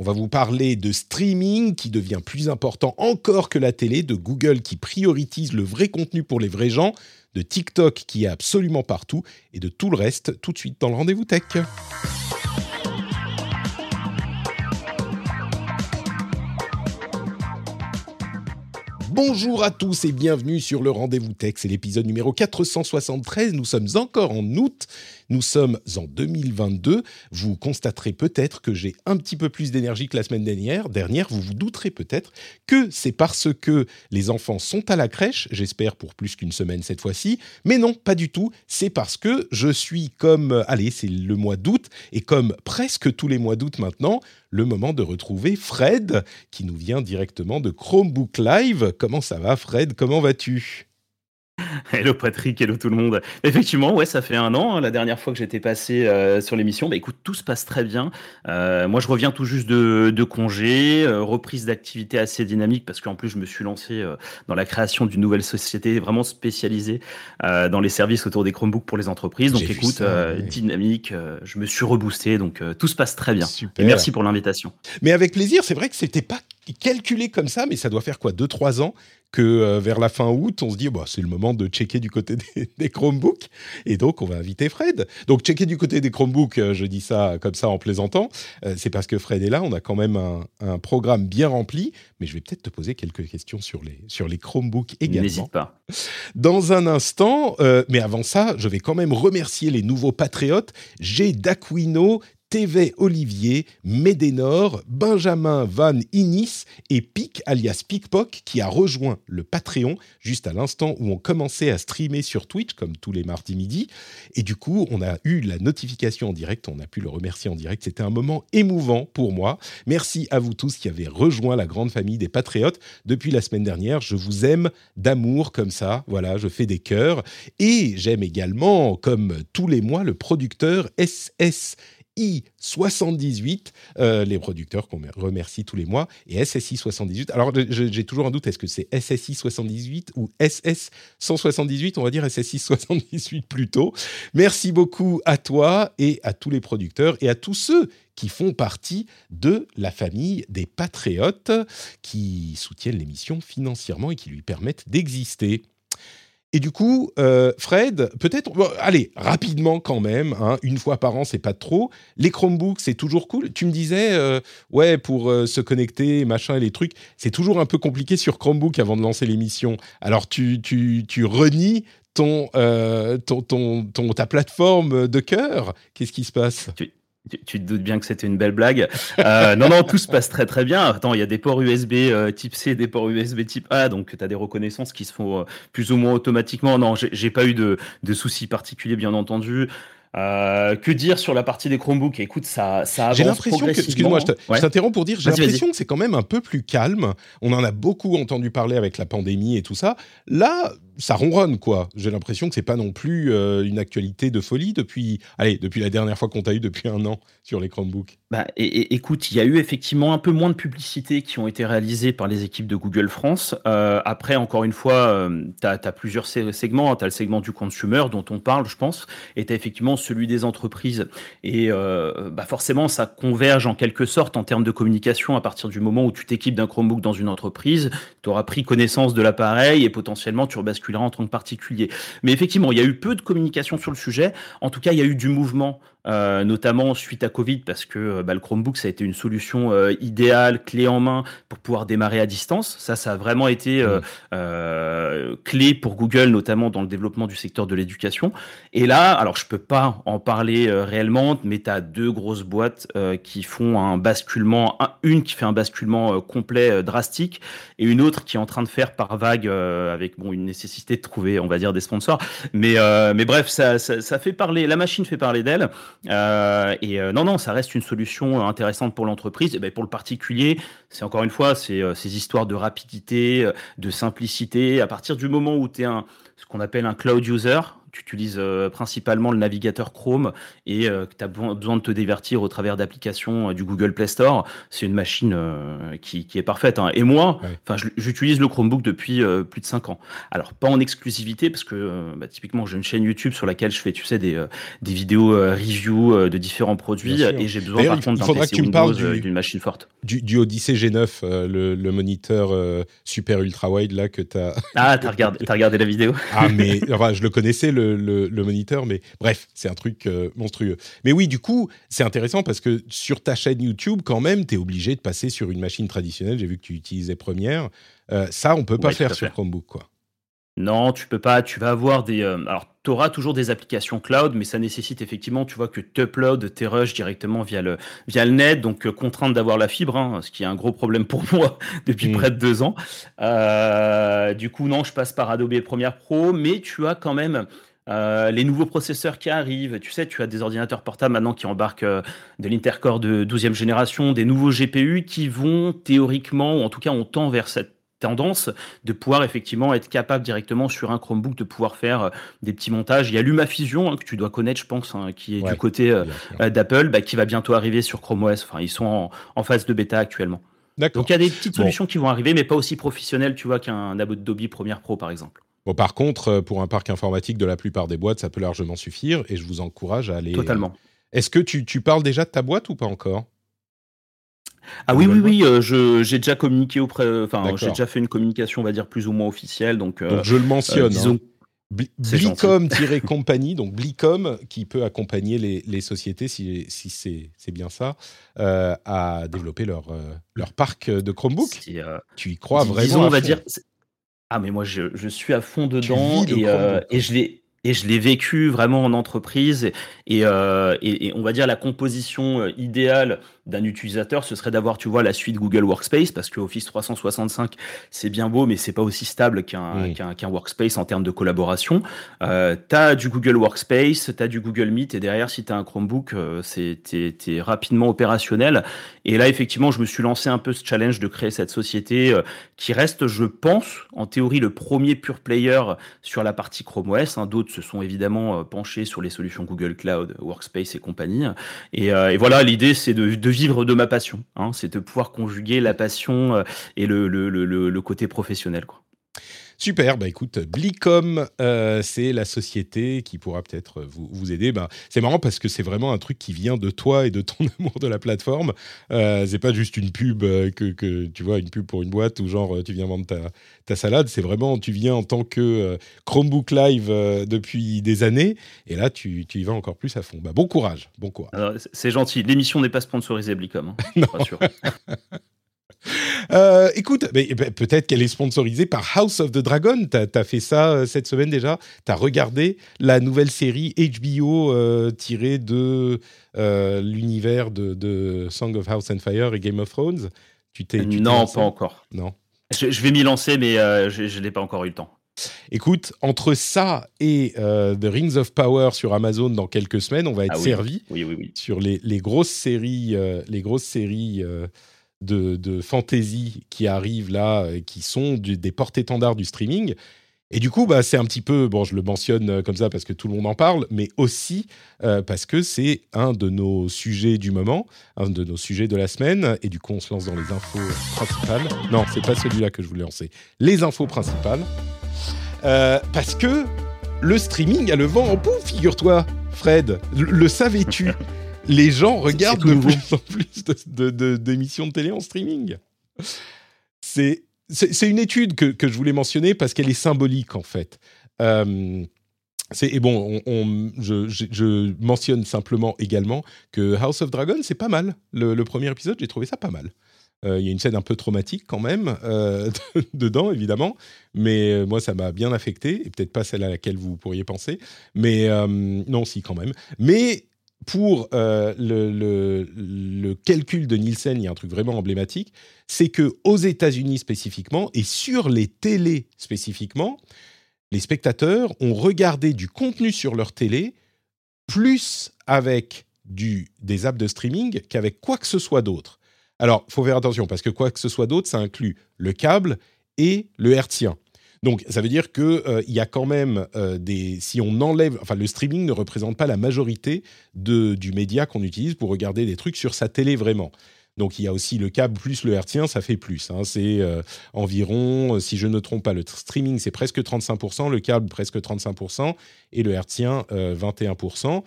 On va vous parler de streaming qui devient plus important encore que la télé, de Google qui priorise le vrai contenu pour les vrais gens, de TikTok qui est absolument partout et de tout le reste tout de suite dans le rendez-vous tech. Bonjour à tous et bienvenue sur le Rendez-vous Tech. C'est l'épisode numéro 473. Nous sommes encore en août. Nous sommes en 2022. Vous constaterez peut-être que j'ai un petit peu plus d'énergie que la semaine dernière. Dernière, vous vous douterez peut-être que c'est parce que les enfants sont à la crèche. J'espère pour plus qu'une semaine cette fois-ci. Mais non, pas du tout. C'est parce que je suis comme, allez, c'est le mois d'août et comme presque tous les mois d'août maintenant, le moment de retrouver Fred qui nous vient directement de Chromebook Live. Comment ça va, Fred? Comment vas-tu? Hello Patrick, hello tout le monde. Effectivement, ouais, ça fait un an, hein, la dernière fois que j'étais passé euh, sur l'émission. Bah écoute, tout se passe très bien. Euh, moi, je reviens tout juste de, de congé, euh, reprise d'activité assez dynamique parce qu'en plus, je me suis lancé dans la création d'une nouvelle société vraiment spécialisée dans les services autour des Chromebooks pour les entreprises. Donc écoute, ça, ouais. dynamique, je me suis reboosté, donc tout se passe très bien. Super. Et merci pour l'invitation. Mais avec plaisir, c'est vrai que c'était pas calculé comme ça, mais ça doit faire quoi, 2-3 ans que euh, vers la fin août, on se dit, bah, c'est le moment de checker du côté des, des Chromebooks. Et donc, on va inviter Fred. Donc, checker du côté des Chromebooks, euh, je dis ça comme ça en plaisantant, euh, c'est parce que Fred est là. On a quand même un, un programme bien rempli, mais je vais peut-être te poser quelques questions sur les, sur les Chromebooks également N'hésite pas. dans un instant. mais avant ça, je vais quand même remercier les nouveaux patriotes. J'ai Daquino, TV Olivier, Médénor, Benjamin Van Inis et Pic alias Pickpock qui a rejoint le Patreon juste à l'instant où on commençait à streamer sur Twitch comme tous les mardis midi. Et du coup, on a eu la notification en direct, on a pu le remercier en direct. C'était un moment émouvant pour moi. Merci à vous tous qui avez rejoint la grande famille des Patriotes depuis la semaine dernière. Je vous aime d'amour comme ça. Voilà, je fais des cœurs. Et j'aime également, comme tous les mois, le producteur SS. I78, euh, les producteurs qu'on remercie tous les mois, et SSI 78. Alors, j'ai toujours un doute, est-ce que c'est SSI 78 ou SS 178 On va dire SSI 78 plutôt. Merci beaucoup à toi et à tous les producteurs et à tous ceux qui font partie de la famille des patriotes qui soutiennent l'émission financièrement et qui lui permettent d'exister. Et du coup, euh, Fred, peut-être, allez, rapidement quand même, hein, une fois par an, c'est pas trop. Les Chromebooks, c'est toujours cool. Tu me disais, euh, ouais, pour euh, se connecter, machin, et les trucs, c'est toujours un peu compliqué sur Chromebook avant de lancer l'émission. Alors, tu, tu, tu renies ton, ton, ton, ta plateforme de cœur. Qu'est-ce qui se passe? Tu te doutes bien que c'était une belle blague. Euh, non, non, tout se passe très très bien. Attends, il y a des ports USB euh, type C, des ports USB type A, donc tu as des reconnaissances qui se font euh, plus ou moins automatiquement. Non, j'ai pas eu de, de soucis particuliers, bien entendu. Que dire sur la partie des Chromebooks? Écoute, ça, ça avance J'ai l'impression que, excuse-moi, je Ouais. t'interromps pour dire, j'ai l'impression que c'est quand même un peu plus calme. On en a beaucoup entendu parler avec la pandémie et tout ça. Là, ça ronronne, quoi. J'ai l'impression que c'est pas non plus euh, une actualité de folie depuis, allez, depuis la dernière fois qu'on t'a eu depuis un an sur les Chromebooks. Bah, écoute, il y a eu effectivement un peu moins de publicités qui ont été réalisées par les équipes de Google France. Euh, après, encore une fois, tu as, plusieurs segments. Tu as le segment du consumer dont on parle, je pense, et tu as effectivement celui des entreprises. Et euh, bah forcément, ça converge en quelque sorte en termes de communication à partir du moment où tu t'équipes d'un Chromebook dans une entreprise. Tu auras pris connaissance de l'appareil et potentiellement tu rebasculeras en tant que particulier. Mais effectivement, il y a eu peu de communication sur le sujet. En tout cas, il y a eu du mouvement euh, notamment suite à Covid, parce que euh, bah, le Chromebook, ça a été une solution euh, idéale, clé en main, pour pouvoir démarrer à distance. Ça, ça a vraiment été euh, euh, clé pour Google, notamment dans le développement du secteur de l'éducation. Et là, alors je peux pas en parler euh, réellement, mais tu as deux grosses boîtes euh, qui font un basculement, un- une qui fait un basculement complet, drastique, et une autre qui est en train de faire par vague, euh, avec bon, une nécessité de trouver, on va dire, des sponsors. Mais, euh, mais bref, ça, ça, ça fait parler, la machine fait parler d'elle. Et non, non, ça reste une solution intéressante pour l'entreprise. Et ben, pour le particulier, c'est encore une fois, c'est ces histoires de rapidité, de simplicité. À partir du moment où tu es un, ce qu'on appelle un cloud user, tu utilises euh, principalement le navigateur Chrome et euh, que tu as besoin de te divertir au travers d'applications euh, du Google Play Store, c'est une machine qui, est parfaite. Hein. Et moi, enfin, j'utilise le Chromebook depuis plus de 5 ans. Alors, pas en exclusivité, parce que bah, typiquement, j'ai une chaîne YouTube sur laquelle je fais, tu sais, des, des vidéos review de différents produits et j'ai besoin par contre d'un PC Windows d'une machine forte. Du, du Odyssey G9, le, le, moniteur super ultra wide là que tu as. Ah, tu as regardé, as regardé la vidéo Ah, mais enfin, je le connaissais, le le, moniteur, mais bref, c'est un truc euh, monstrueux. Mais oui, du coup, c'est intéressant parce que sur ta chaîne YouTube, quand même, tu es obligé de passer sur une machine traditionnelle. J'ai vu que tu utilisais Premiere. Euh, ça, on peut pas faire sur Chromebook, quoi. Non, tu peux pas. Tu vas avoir des. Euh, alors, tu auras toujours des applications cloud, mais ça nécessite effectivement, tu vois, que tu uploads tes rushs directement via le, via le net, donc contrainte d'avoir la fibre, hein, ce qui est un gros problème pour moi depuis mm. près de deux ans. du coup, non, je passe par Adobe Premiere Pro, mais tu as quand même euh, les nouveaux processeurs qui arrivent, tu sais, tu as des ordinateurs portables maintenant qui embarquent euh, de l'Intercore de 12e génération, des nouveaux GPU qui vont théoriquement, ou en tout cas on tend vers cette tendance de pouvoir effectivement être capable directement sur un Chromebook de pouvoir faire euh, des petits montages. Il y a LumaFusion hein, que tu dois connaître, je pense, hein, qui est du côté d'Apple, bah, qui va bientôt arriver sur Chrome OS. Enfin, ils sont en, phase de bêta actuellement. Donc il y a des petites solutions qui vont arriver, mais pas aussi professionnelles, tu vois, qu'un Adobe Premiere Pro, par exemple. Bon, par contre, euh, pour un parc informatique de la plupart des boîtes, ça peut largement suffire et je vous encourage à aller. Totalement. Est-ce que tu, tu, parles déjà de ta boîte ou pas encore? Ah oui, oui, oui, euh, j'ai déjà communiqué auprès, enfin, j'ai déjà fait une communication, on va dire, plus ou moins officielle. Donc, euh, je le mentionne. Disons, hein. Blicom-compagnie, donc Blicom, qui peut accompagner les, les sociétés, si, si c'est bien ça, à développer leur, leur parc de Chromebook. tu y crois vraiment Disons, on va dire, ah, mais moi, je, je suis à fond dedans et, euh, et je l'ai et je l'ai vécu vraiment en entreprise et, euh, et, et, on va dire la composition euh, idéale d'un utilisateur, ce serait d'avoir, tu vois, la suite Google Workspace, parce que Office 365, c'est bien beau, mais c'est pas aussi stable qu'un qu'un Workspace en termes de collaboration. Euh, tu as du Google Workspace, tu as du Google Meet, et derrière, si tu as un Chromebook, euh, c'est es, rapidement opérationnel. Et là, effectivement, je me suis lancé un peu ce challenge de créer cette société euh, qui reste, je pense, en théorie, le premier pure player sur la partie Chrome OS. Hein. D'autres se sont évidemment euh, penchés sur les solutions Google Cloud, Workspace et compagnie. Et, et voilà, l'idée, c'est de, vivre de ma passion. Hein, c'est de pouvoir conjuguer la passion euh, et le, le côté professionnel. Quoi. Super, bah écoute, Blicom, euh, c'est la société qui pourra peut-être vous, vous, aider. Bah, c'est marrant parce que c'est vraiment un truc qui vient de toi et de ton amour de la plateforme. Euh, c'est pas juste une pub euh, que, que, tu vois, une pub pour une boîte ou genre tu viens vendre ta, ta salade. C'est vraiment, tu viens en tant que Chromebook Live depuis des années et là tu, tu, y vas encore plus à fond. Bah, bon courage, bon courage. C'est gentil. L'émission n'est pas sponsorisée Blicom. Hein, non. Euh, écoute, peut-être qu'elle est sponsorisée par House of the Dragon. Tu as, fait ça euh, cette semaine déjà. Tu as regardé la nouvelle série HBO euh, tirée de l'univers de, Song of House and Fire et Game of Thrones. Tu t'es Non, pas encore. Non. Je, vais m'y lancer, mais je n'ai pas encore eu le temps. Écoute, entre ça et The Rings of Power sur Amazon dans quelques semaines, on va être ah servi sur les, grosses séries, les grosses séries de, fantasy qui arrivent là, qui sont des porte-étendards du streaming. Et du coup, bah, c'est un petit peu, bon, je le mentionne euh, comme ça parce que tout le monde en parle, mais aussi euh, parce que c'est un de nos sujets du moment, un de nos sujets de la semaine. Et du coup, on se lance dans les infos principales. Non, c'est pas celui-là que je voulais lancer. Les infos principales. Euh, parce que le streaming a le vent en poupe, figure-toi, Fred. le savais-tu? Les gens regardent de plus en plus d'émissions de, télé en streaming. C'est une étude que, que, je voulais mentionner parce qu'elle est symbolique en fait. Euh, et bon, on, je, je, mentionne simplement également que House of Dragon, c'est pas mal. Le, premier épisode, j'ai trouvé ça pas mal. Euh, il y a une scène un peu traumatique quand même euh, dedans, évidemment, mais moi, ça m'a bien affecté, et peut-être pas celle à laquelle vous pourriez penser, mais non, si quand même. Mais pour euh, le, calcul de Nielsen, il y a un truc vraiment emblématique, c'est que aux États-Unis spécifiquement et sur les télés spécifiquement, les spectateurs ont regardé du contenu sur leur télé plus avec du, des apps de streaming qu'avec quoi que ce soit d'autre. Alors, faut faire attention parce que quoi que ce soit d'autre, ça inclut le câble et le hertzien. Donc, ça veut dire qu'il euh, y a quand même euh, des. Si on enlève. Enfin, le streaming ne représente pas la majorité de, du média qu'on utilise pour regarder des trucs sur sa télé vraiment. Donc, il y a aussi le câble plus le hertzien, ça fait plus. Hein. C'est euh, environ, si je ne trompe pas, le streaming, c'est presque 35%, le câble, presque 35%, et le hertzien, 21%.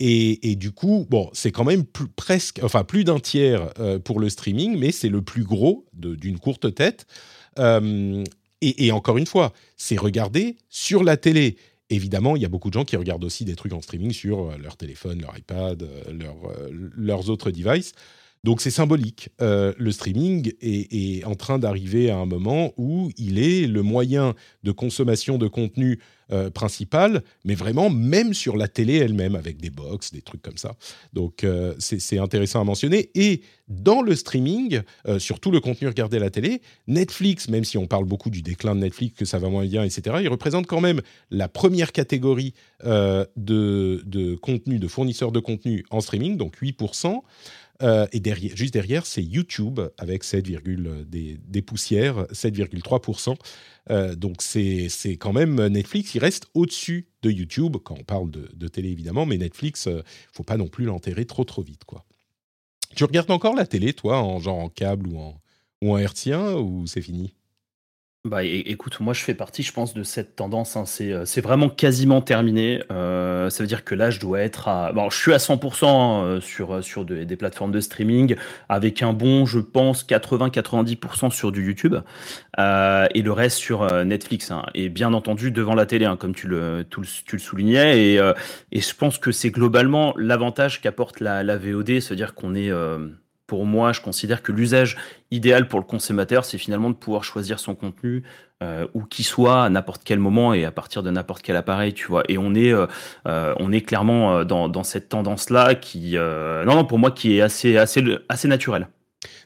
Et, du coup, bon, c'est quand même plus, presque, enfin plus d'un tiers pour le streaming, mais c'est le plus gros d'une courte tête. Et, encore une fois, c'est regardé sur la télé. Évidemment, il y a beaucoup de gens qui regardent aussi des trucs en streaming sur euh, leur téléphone, leur iPad, euh, euh, leurs autres devices. Donc c'est symbolique. le streaming est, en train d'arriver à un moment où il est le moyen de consommation de contenu euh, principal, mais vraiment même sur la télé elle-même, avec des box, des trucs comme ça. Donc euh, c'est intéressant à mentionner. Et dans le streaming, euh, sur tout le contenu regardé à la télé, Netflix, même si on parle beaucoup du déclin de Netflix, que ça va moins bien, etc., il représente quand même la première catégorie de, de contenu, de fournisseurs de contenu en streaming, donc 8%. Euh, et juste derrière, c'est YouTube avec 7, des, des poussières, 7,3%. Euh, donc c'est quand même Netflix, il reste au-dessus de YouTube quand on parle de, télé évidemment, mais Netflix, ne euh, faut pas non plus l'enterrer trop trop vite quoi. Tu regardes encore la télé toi, en genre en câble ou en, ou en hertzien ou c'est fini? Bah écoute, moi je fais partie, je pense, de cette tendance. Hein. C'est, c'est vraiment quasiment terminé. Euh, ça veut dire que là, je dois être à. Bon, je suis à 100% hein, sur, sur des plateformes de streaming, avec un bon, je pense, 80-90% sur du YouTube, euh, et le reste sur euh, Netflix. Hein. Et bien entendu, devant la télé, comme tu le, tu le, soulignais. Et, et je pense que c'est globalement l'avantage qu'apporte la, la VOD, c'est-à-dire qu'on est pour moi, je considère que l'usage idéal pour le consommateur, c'est finalement de pouvoir choisir son contenu euh, où qu'il soit à n'importe quel moment et à partir de n'importe quel appareil, tu vois. Et on est, euh, euh, on est clairement dans, cette tendance-là qui, non, non, pour moi, qui est assez, assez, assez naturelle.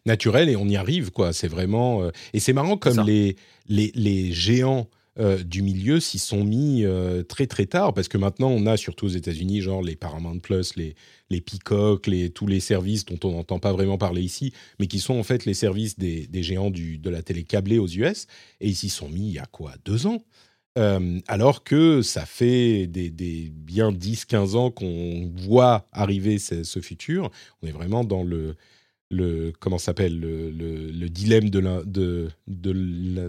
Naturel et on y arrive, quoi. C'est vraiment. et c'est marrant comme les, les, les géants euh, du milieu s'y sont mis euh, très très tard. Parce que maintenant on a surtout aux États-Unis genre les Paramount Plus, les les Peacock, les tous les services dont on n'entend pas vraiment parler ici, mais qui sont en fait les services des, géants du, de la télé câblée aux US et ils s'y sont mis il y a quoi deux ans? Euh, alors que ça fait des, des bien 10-15 ans qu'on voit arriver ce, futur, on est vraiment dans le, le comment s'appelle? Le, le, dilemme de la, de, de la,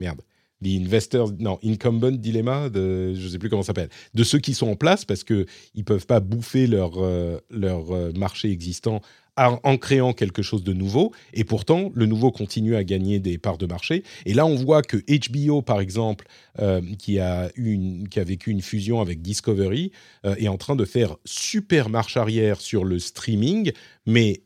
merde the investors, non, incumbent dilemma, de, je ne sais plus comment ça s'appelle, de ceux qui sont en place parce qu'ils ne peuvent pas bouffer leur, euh, leur euh, marché existant en, créant quelque chose de nouveau. Et pourtant, le nouveau continue à gagner des parts de marché. Et là, on voit que HBO, par exemple, euh, qui, a une, qui a vécu une fusion avec Discovery, est en train de faire super marche arrière sur le streaming, mais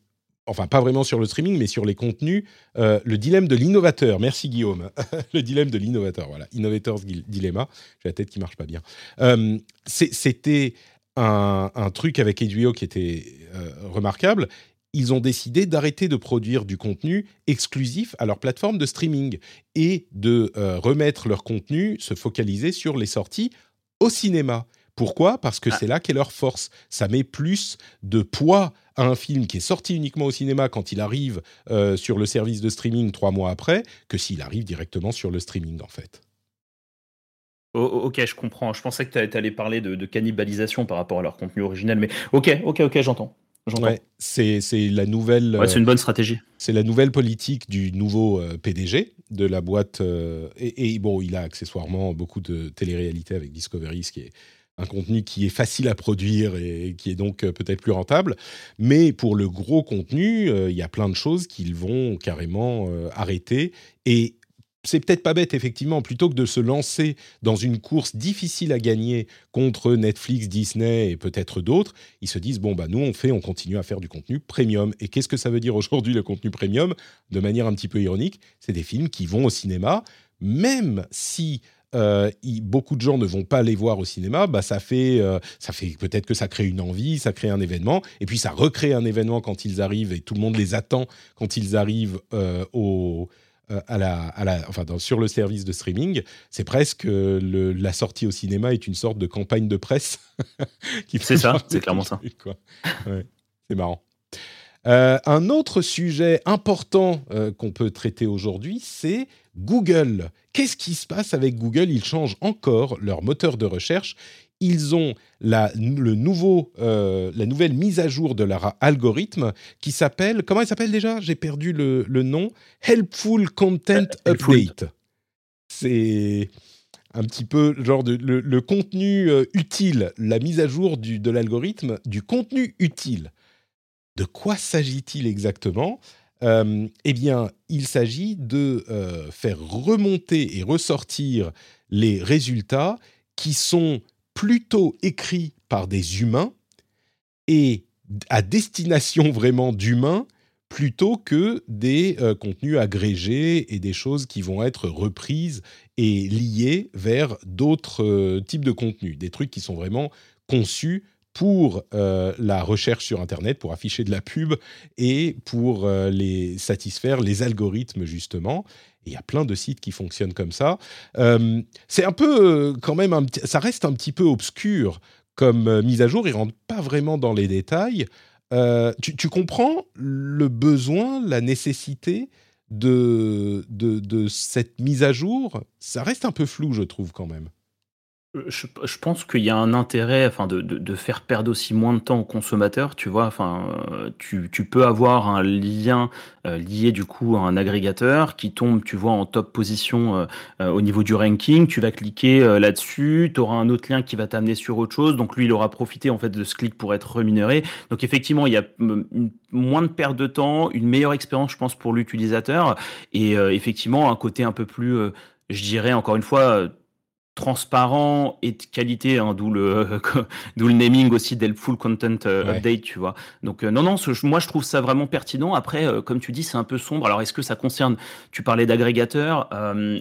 enfin pas vraiment sur le streaming, mais sur les contenus, euh, le dilemme de l'innovateur. Merci Guillaume. le dilemme de l'innovateur, voilà. Innovator's Dilemma. J'ai la tête qui marche pas bien. Euh, c'était un, truc avec HBO qui était euh, remarquable. Ils ont décidé d'arrêter de produire du contenu exclusif à leur plateforme de streaming et de remettre leur contenu, se focaliser sur les sorties au cinéma. Pourquoi? Parce que ah. c'est là qu'est leur force. Ça met plus de poids à un film qui est sorti uniquement au cinéma quand il arrive euh, sur le service de streaming trois mois après que s'il arrive directement sur le streaming en fait. ok, je comprends. Je pensais que tu allais parler de, cannibalisation par rapport à leur contenu originel, mais ok, ok, ok, j'entends. Ouais, c'est la nouvelle. c'est une bonne stratégie. C'est la nouvelle politique du nouveau euh, PDG de la boîte. Euh, et, et, bon, il a accessoirement beaucoup de télé-réalité avec Discovery, ce qui est un contenu qui est facile à produire et qui est donc euh, peut-être plus rentable. Mais pour le gros contenu, euh, il y a plein de choses qu'ils vont carrément euh, arrêter. Et c'est peut-être pas bête, effectivement, plutôt que de se lancer dans une course difficile à gagner contre Netflix, Disney et peut-être d'autres, ils se disent, bon, bah, nous, on fait, on continue à faire du contenu premium. Et qu'est-ce que ça veut dire aujourd'hui, le contenu premium? De manière un petit peu ironique, c'est des films qui vont au cinéma, même si euh, beaucoup de gens ne vont pas les voir au cinéma, bah ça fait, euh, ça fait peut-être que ça crée une envie, ça crée un événement, et puis ça recrée un événement quand ils arrivent et tout le monde les attend quand ils arrivent euh, au, à la, à la, enfin, sur le service de streaming. C'est presque le, la sortie au cinéma est une sorte de campagne de presse. c'est ça, c'est clairement ça. c'est marrant. Euh, un autre sujet important euh, qu'on peut traiter aujourd'hui, c'est Google. Qu'est-ce qui se passe avec Google? Ils changent encore leur moteur de recherche. Ils ont la, le nouveau, euh, la nouvelle mise à jour de leur algorithme qui s'appelle, comment il s'appelle déjà? J'ai perdu le, le, nom. Helpful Content Update. C'est un petit peu genre de, le, contenu utile, la mise à jour du, de l'algorithme du contenu utile. De quoi s'agit-il exactement? Euh, Eh bien, il s'agit de euh, faire remonter et ressortir les résultats qui sont plutôt écrits par des humains et à destination vraiment d'humains plutôt que des euh, contenus agrégés et des choses qui vont être reprises et liées vers d'autres types de contenus, des trucs qui sont vraiment conçus pour euh, la recherche sur Internet, pour afficher de la pub et pour euh, les satisfaire les algorithmes justement. il y a plein de sites qui fonctionnent comme ça. Euh, c'est un peu quand même, ça reste un petit peu obscur comme mise à jour. Il rentre pas vraiment dans les détails. Tu, comprends le besoin, la nécessité de cette mise à jour? Ça reste un peu flou, je trouve quand même. Je, je, pense qu'il y a un intérêt enfin, de, faire perdre aussi moins de temps aux consommateurs. Tu vois, enfin, tu, tu peux avoir un lien euh, lié du coup à un agrégateur qui tombe, tu vois, en top position euh, euh, au niveau du ranking. Tu vas cliquer là-dessus, tu auras un autre lien qui va t'amener sur autre chose. Donc lui, il aura profité en fait de ce clic pour être rémunéré. Donc effectivement, il y a moins de perte de temps, une meilleure expérience, je pense, pour l'utilisateur et effectivement un côté un peu plus, je dirais encore une fois transparent et de qualité, hein, d'où le d'où le naming aussi d'Helpful Content euh, Update, tu vois. Donc euh, non non, moi je trouve ça vraiment pertinent. Après, euh, comme tu dis, c'est un peu sombre. Alors est-ce que ça concerne Tu parlais d'agrégateurs.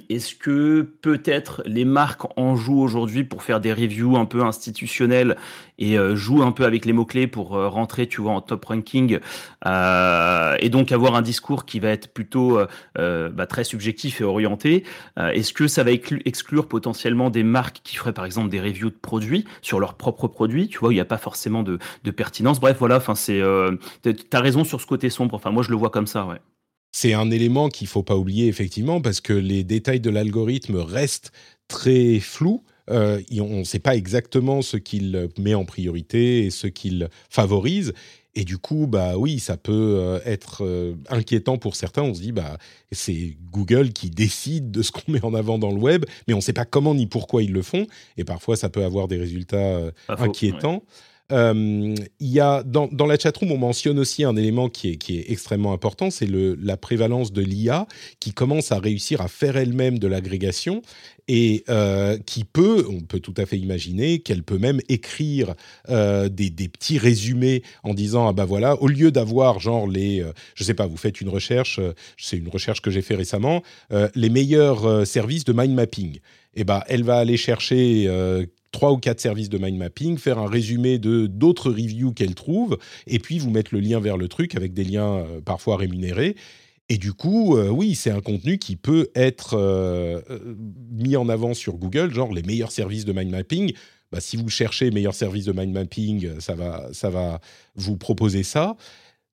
est-ce que peut-être les marques en jouent aujourd'hui pour faire des reviews un peu institutionnelles et jouent un peu avec les mots clés pour rentrer, tu vois, en top ranking et donc avoir un discours qui va être plutôt bah, très subjectif et orienté. est-ce que ça va exclure potentiellement des marques qui feraient par exemple des reviews de produits sur leurs propres produits, tu vois, il n'y a pas forcément de, pertinence. Bref, voilà, enfin, c'est, euh, as raison sur ce côté sombre. Enfin, moi, je le vois comme ça, ouais. C'est un élément qu'il faut pas oublier effectivement parce que les détails de l'algorithme restent très flous. Euh, on ne sait pas exactement ce qu'il met en priorité et ce qu'il favorise. Et du coup, bah oui, ça peut euh, être euh, inquiétant pour certains. On se dit, bah c'est Google qui décide de ce qu'on met en avant dans le web, mais on ne sait pas comment ni pourquoi ils le font. Et parfois, ça peut avoir des résultats euh, il y a dans, dans la chatroom, on mentionne aussi un élément qui est, extrêmement important, c'est la prévalence de l'IA qui commence à réussir à faire elle-même de l'agrégation et euh, qui peut, on peut tout à fait imaginer qu'elle peut même écrire euh, des, petits résumés en disant ah bah voilà, au lieu d'avoir genre les, je sais pas, vous faites une recherche, c'est une recherche que j'ai fait récemment, les meilleurs services de mind mapping. Et eh bah elle va aller chercher trois ou quatre services de mind mapping, faire un résumé de d'autres reviews qu'elle trouve, et puis vous mettre le lien vers le truc avec des liens parfois rémunérés. Et du coup, euh, oui, c'est un contenu qui peut être euh, euh, mis en avant sur Google, genre les meilleurs services de mind mapping. Bah, si vous cherchez meilleurs services de mind mapping, ça va, ça va vous proposer ça.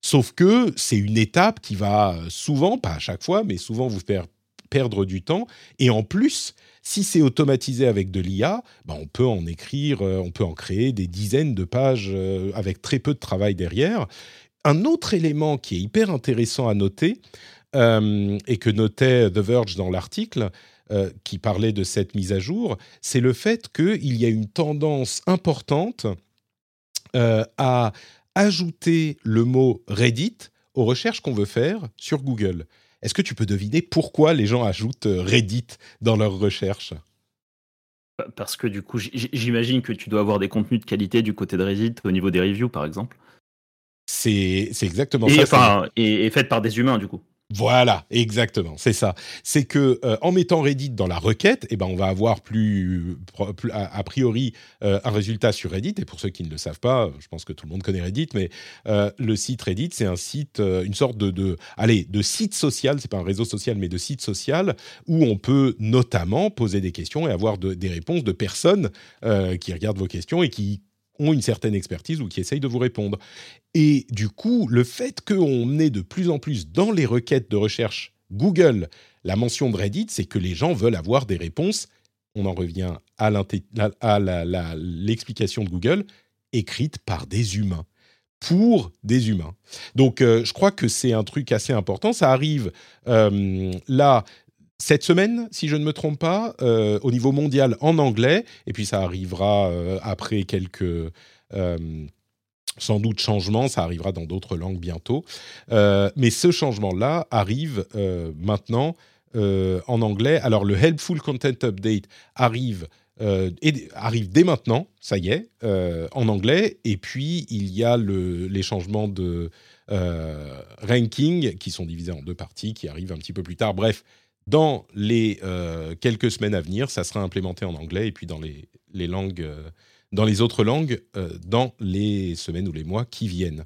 Sauf que c'est une étape qui va souvent, pas à chaque fois, mais souvent vous faire perdre du temps. Et en plus, si c'est automatisé avec de l'IA, bah on peut en écrire, on peut en créer des dizaines de pages avec très peu de travail derrière un autre élément qui est hyper intéressant à noter, euh, et que notait The Verge dans l'article, euh, qui parlait de cette mise à jour, c'est le fait qu'il y a une tendance importante euh, à ajouter le mot Reddit aux recherches qu'on veut faire sur Google. Est-ce que tu peux deviner pourquoi les gens ajoutent Reddit dans leurs recherches? Parce que du coup, j'imagine que tu dois avoir des contenus de qualité du côté de Reddit au niveau des reviews, par exemple. C'est exactement et, ça. et, et faite par des humains, du coup. Voilà, exactement, c'est ça. C'est que euh, en mettant Reddit dans la requête, eh ben on va avoir plus, a, priori euh, un résultat sur Reddit. Et pour ceux qui ne le savent pas, je pense que tout le monde connaît Reddit, mais euh, le site Reddit, c'est un site, une sorte de, de, allez, de site social. C'est pas un réseau social, mais de site social où on peut notamment poser des questions et avoir des réponses de personnes qui regardent vos questions et qui ont une certaine expertise ou qui essayent de vous répondre. Et du coup, le fait qu'on ait de plus en plus dans les requêtes de recherche Google la mention de Reddit, c'est que les gens veulent avoir des réponses. On en revient à l'explication de Google, écrite par des humains pour des humains. Donc, euh, je crois que c'est un truc assez important. Ça arrive euh, là cette semaine, si je ne me trompe pas, euh, au niveau mondial en anglais, et puis ça arrivera euh, après quelques euh, sans doute changements, ça arrivera dans d'autres langues bientôt. mais ce changement-là arrive maintenant en anglais. Alors le Helpful Content Update arrive, arrive dès maintenant, ça y est, en anglais, et puis il y a le, les changements de ranking qui sont divisés en deux parties, qui arrivent un petit peu plus tard. Bref, dans les euh, quelques semaines à venir, ça sera implémenté en anglais et puis dans les, les langues, euh, dans les autres langues, euh, dans les semaines ou les mois qui viennent.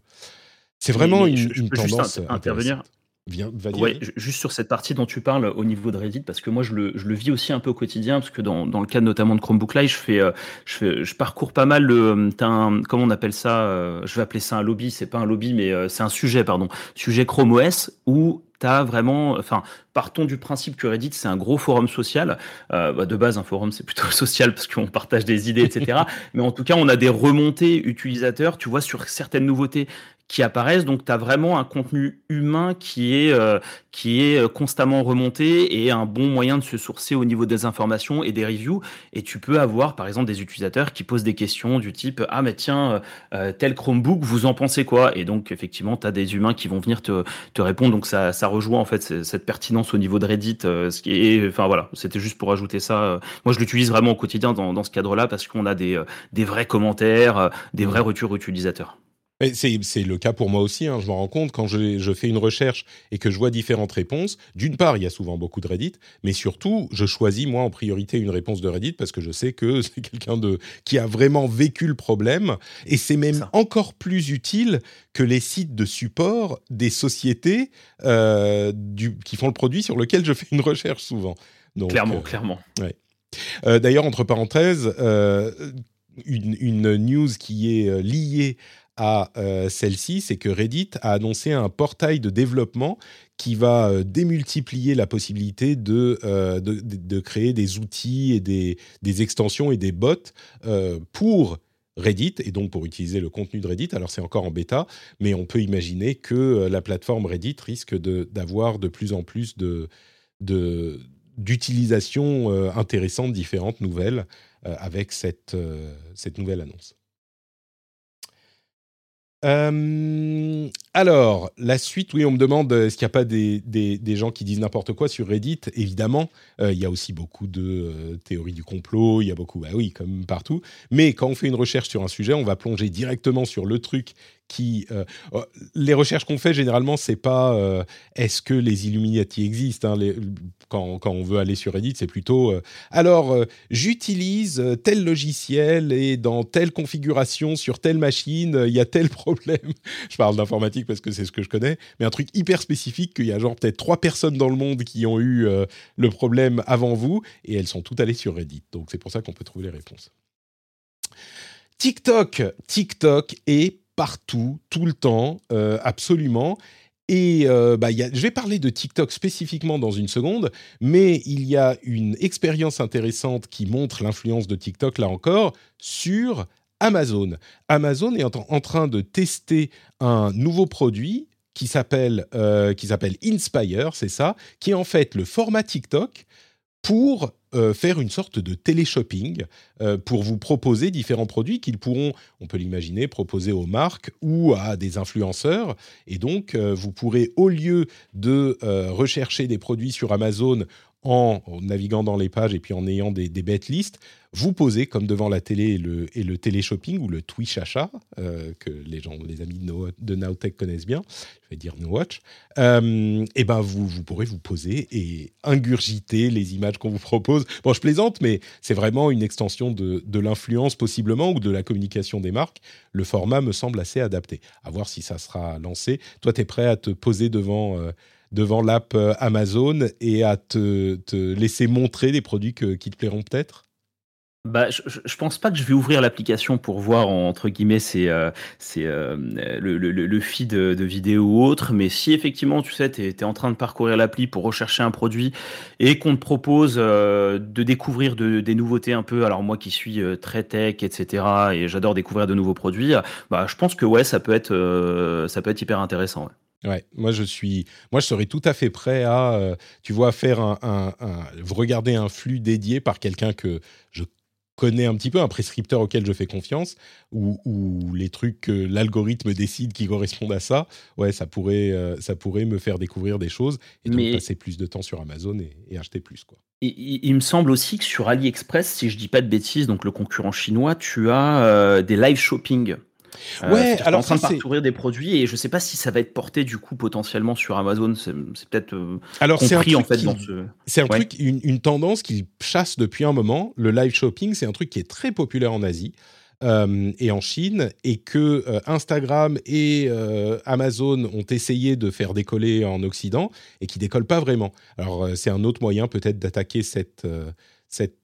C'est vraiment une, une tendance. Juste intervenir. Viens, ouais, juste sur cette partie dont tu parles au niveau de Reddit, parce que moi je le, je le vis aussi un peu au quotidien, parce que dans, dans le cadre notamment de Chromebook Live, je fais, je fais, je parcours pas mal le, un, comment on appelle ça, je vais appeler ça un lobby, c'est pas un lobby, mais c'est un sujet, pardon, sujet Chrome OS où as vraiment, enfin, partons du principe que Reddit c'est un gros forum social. Euh, bah, de base, un forum c'est plutôt social parce qu'on partage des idées, etc. Mais en tout cas, on a des remontées utilisateurs, tu vois, sur certaines nouveautés qui apparaissent. Donc, tu as vraiment un contenu humain qui est, euh, qui est euh, constamment remonté et un bon moyen de se sourcer au niveau des informations et des reviews. Et tu peux avoir, par exemple, des utilisateurs qui posent des questions du type Ah, mais tiens, euh, tel Chromebook, vous en pensez quoi? Et donc, effectivement, tu as des humains qui vont venir te, te répondre. Donc, ça, ça rejoint en fait cette pertinence au niveau de Reddit. ce qui est, enfin, voilà, c'était juste pour ajouter ça. Moi, je l'utilise vraiment au quotidien dans, dans ce cadre-là parce qu'on a des, des vrais commentaires, des vrais retours utilisateurs. C'est le cas pour moi aussi, hein, je m'en rends compte quand je, je, fais une recherche et que je vois différentes réponses. D'une part, il y a souvent beaucoup de Reddit, mais surtout, je choisis moi en priorité une réponse de Reddit parce que je sais que c'est quelqu'un qui a vraiment vécu le problème et c'est même encore plus utile que les sites de support des sociétés euh, du, qui font le produit sur lequel je fais une recherche souvent. Donc, clairement, euh, clairement. Ouais. Euh, D'ailleurs, entre parenthèses, euh, une, une, news qui est liée à euh, celle-ci, c'est que Reddit a annoncé un portail de développement qui va euh, démultiplier la possibilité de, euh, de, de, créer des outils et des, des extensions et des bots pour Reddit et donc pour utiliser le contenu de Reddit. Alors c'est encore en bêta, mais on peut imaginer que la plateforme Reddit risque d'avoir de, plus en plus de, d'utilisations intéressantes, différentes, nouvelles, avec cette, cette nouvelle annonce. Euh, alors, la suite, oui, on me demande euh, est-ce qu'il n'y a pas des, des, gens qui disent n'importe quoi sur Reddit? Évidemment, euh, il y a aussi beaucoup de théories du complot, il y a beaucoup, bah oui, comme partout. Mais quand on fait une recherche sur un sujet, on va plonger directement sur le truc euh, oh, les recherches qu'on fait généralement c'est pas euh, est-ce que les Illuminati existent hein, quand, quand, on veut aller sur Reddit c'est plutôt euh, alors j'utilise tel logiciel et dans telle configuration sur telle machine il y a tel problème. Je parle d'informatique parce que c'est ce que je connais mais un truc hyper spécifique qu'il y a genre peut-être trois personnes dans le monde qui ont eu le problème avant vous et elles sont toutes allées sur Reddit. Donc c'est pour ça qu'on peut trouver les réponses. TikTok TikTok est partout, tout le temps, euh, absolument. Et euh, bah, je vais parler de TikTok spécifiquement dans une seconde, mais il y a une expérience intéressante qui montre l'influence de TikTok, là encore, sur Amazon. Amazon est en, train de tester un nouveau produit qui s'appelle euh, Inspire, c'est ça, qui est en fait le format TikTok pour euh, faire une sorte de télé-shopping euh, pour vous proposer différents produits qu'ils pourront, on peut l'imaginer, proposer aux marques ou à des influenceurs. Et donc, euh, vous pourrez, au lieu de rechercher des produits sur Amazon en, naviguant dans les pages et puis en ayant des, des bet lists, vous posez comme devant la télé et le, et télé-shopping ou le Twitch achat, euh, que les gens, les amis de, no, Nowtech connaissent bien, je vais dire No Watch, euh, et ben vous, vous pourrez vous poser et ingurgiter les images qu'on vous propose. Bon, je plaisante, mais c'est vraiment une extension de, l'influence possiblement ou de la communication des marques. Le format me semble assez adapté. À voir si ça sera lancé. Toi, tu es prêt à te poser devant... Euh, devant l'app euh, Amazon et à te, laisser montrer des produits qui te plairont peut-être? Bah, je, je pense pas que je vais ouvrir l'application pour voir entre guillemets c'est euh, euh, le, le, le, feed de, vidéos ou autre, mais si effectivement tu sais tu es, en train de parcourir l'appli pour rechercher un produit et qu'on te propose euh, de découvrir de, des nouveautés un peu, alors moi qui suis euh, très tech etc et j'adore découvrir de nouveaux produits, bah je pense que ouais ça peut être ça peut être hyper intéressant. Ouais. Moi je suis, moi je serais tout à fait prêt à, tu vois, faire un, un, regarder un flux dédié par quelqu'un que je connais un petit peu, un prescripteur auquel je fais confiance, ou, ou les trucs que l'algorithme décide qui correspondent à ça, ouais, ça pourrait, euh, ça pourrait me faire découvrir des choses et donc Mais... passer plus de temps sur Amazon et, et acheter plus, quoi. Il, me semble aussi que sur AliExpress, si je dis pas de bêtises, donc le concurrent chinois, tu as euh, des live shopping. Euh, ouais, alors en train de parcourir des produits et je sais pas si ça va être porté du coup potentiellement sur Amazon. C'est peut-être alors un en fait qui, dans ce. C'est un ouais. truc, une, une tendance qu'il chasse depuis un moment. Le live shopping, c'est un truc qui est très populaire en Asie. Euh, et en Chine, et que euh, Instagram et euh, Amazon ont essayé de faire décoller en Occident, et qui décollent pas vraiment. Alors c'est un autre moyen peut-être d'attaquer cette, cette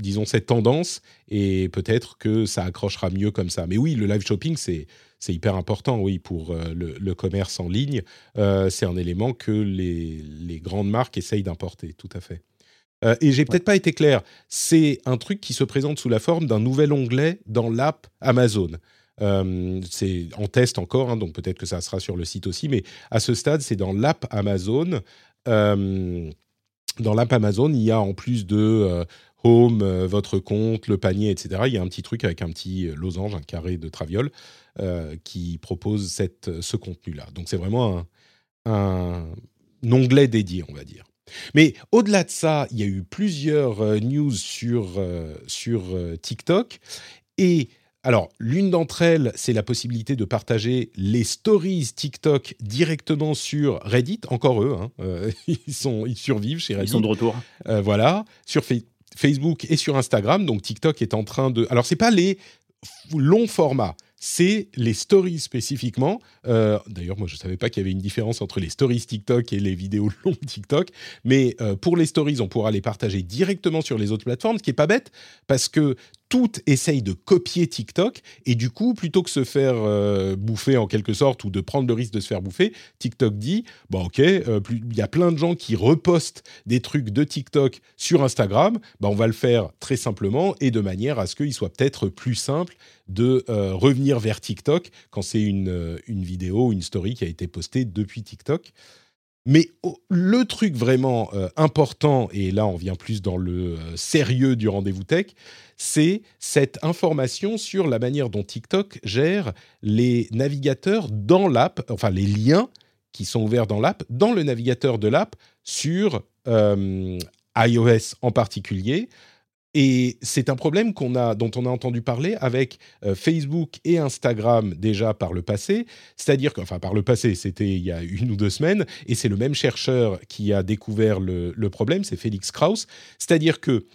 disons, cette tendance, et peut-être que ça accrochera mieux comme ça. Mais oui, le live shopping, c'est, hyper important, oui, pour euh, le, commerce en ligne. Euh, c'est un élément que les, les, grandes marques essayent d'importer, tout à fait. Euh, et j'ai peut-être pas été clair, c'est un truc qui se présente sous la forme d'un nouvel onglet dans l'app Amazon. C'est en test encore, hein, donc peut-être que ça sera sur le site aussi, mais à ce stade, c'est dans l'app Amazon. Dans l'app Amazon, il y a en plus de Home, euh, votre compte, le panier, etc. Il y a un petit truc avec un petit losange, un carré de traviole, euh, qui propose cette, ce contenu-là. Donc c'est vraiment un, onglet dédié, on va dire. Mais au-delà de ça, il y a eu plusieurs euh, news sur, euh, sur euh, TikTok. Et alors, l'une d'entre elles, c'est la possibilité de partager les stories TikTok directement sur Reddit. Encore eux, hein, euh, ils, sont, ils survivent chez Reddit. Ils sont de retour. Euh, voilà, sur Facebook et sur Instagram. Donc, TikTok est en train de. Alors, c'est pas les longs formats c'est les stories spécifiquement. Euh, D'ailleurs, moi, je ne savais pas qu'il y avait une différence entre les stories TikTok et les vidéos longues TikTok. Mais euh, pour les stories, on pourra les partager directement sur les autres plateformes, ce qui n'est pas bête, parce que toutes essayent de copier TikTok et du coup, plutôt que se faire euh, bouffer en quelque sorte ou de prendre le risque de se faire bouffer, TikTok dit bon ok, euh, il y a plein de gens qui repostent des trucs de TikTok sur Instagram, bah, on va le faire très simplement et de manière à ce qu'il soit peut-être plus simple de euh, revenir vers TikTok quand c'est une, une vidéo, une story qui a été postée depuis TikTok. Mais le truc vraiment euh, important, et là on vient plus dans le euh, sérieux du rendez-vous tech, c'est cette information sur la manière dont TikTok gère les navigateurs dans l'app, enfin les liens qui sont ouverts dans l'app, dans le navigateur de l'app sur euh, iOS en particulier, et c'est un problème dont on a entendu parler avec euh, Facebook et Instagram déjà par le passé. C'est-à-dire que, enfin, par le passé, c'était il y a une ou deux semaines, et c'est le même chercheur qui a découvert le, le problème, c'est Félix Krauss. C'est-à-dire que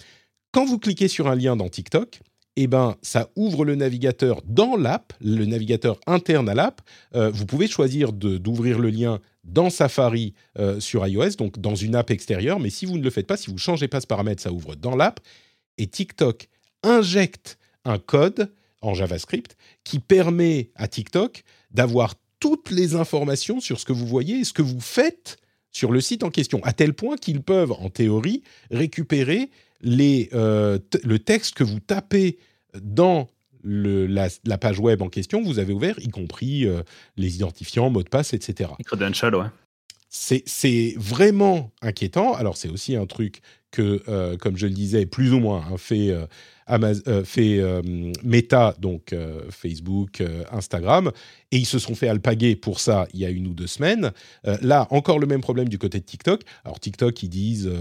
quand vous cliquez sur un lien dans TikTok, eh ben, ça ouvre le navigateur dans l'app, le navigateur interne à l'app. Euh, vous pouvez choisir d'ouvrir le lien dans Safari euh, sur iOS, donc dans une app extérieure. Mais si vous ne le faites pas, si vous ne changez pas ce paramètre, ça ouvre dans l'app et TikTok injecte un code en JavaScript qui permet à TikTok d'avoir toutes les informations sur ce que vous voyez et ce que vous faites sur le site en question, à tel point qu'ils peuvent, en théorie, récupérer euh, le texte que vous tapez dans la, page web en question, vous avez ouvert, y compris euh, les identifiants, mots de passe, etc. Ouais. C'est vraiment inquiétant. Alors, c'est aussi un truc que, comme je le disais, plus ou moins hein, fait euh, fait euh, Meta, donc euh, Facebook, Instagram, et ils se sont fait alpaguer pour ça il y a une ou deux semaines. là, encore le même problème du côté de TikTok. Alors TikTok, ils disent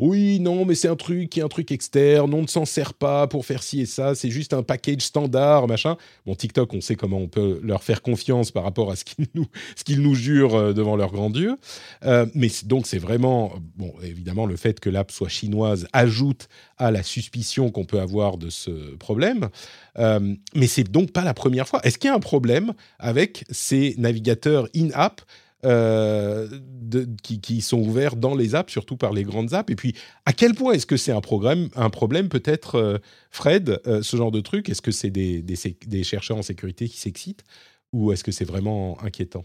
oui, non, mais c'est un truc qui est un truc externe, on ne s'en sert pas pour faire ci et ça, c'est juste un package standard, machin. Bon, TikTok, on sait comment on peut leur faire confiance par rapport à ce qu'ils nous, nous jurent devant leur grand Dieu. mais donc, c'est vraiment, bon, évidemment, le fait que l'app soit chinoise ajoute à la suspicion qu'on peut avoir de ce problème. Euh, mais c'est donc pas la première fois. Est-ce qu'il y a un problème avec ces navigateurs in-app euh, qui, sont ouverts dans les apps, surtout par les grandes apps? Et puis, à quel point est-ce que c'est un, problème, un problème peut-être, euh, Fred, ce genre de truc? Est-ce que c'est des, chercheurs en sécurité qui s'excitent? Ou est-ce que c'est vraiment inquiétant?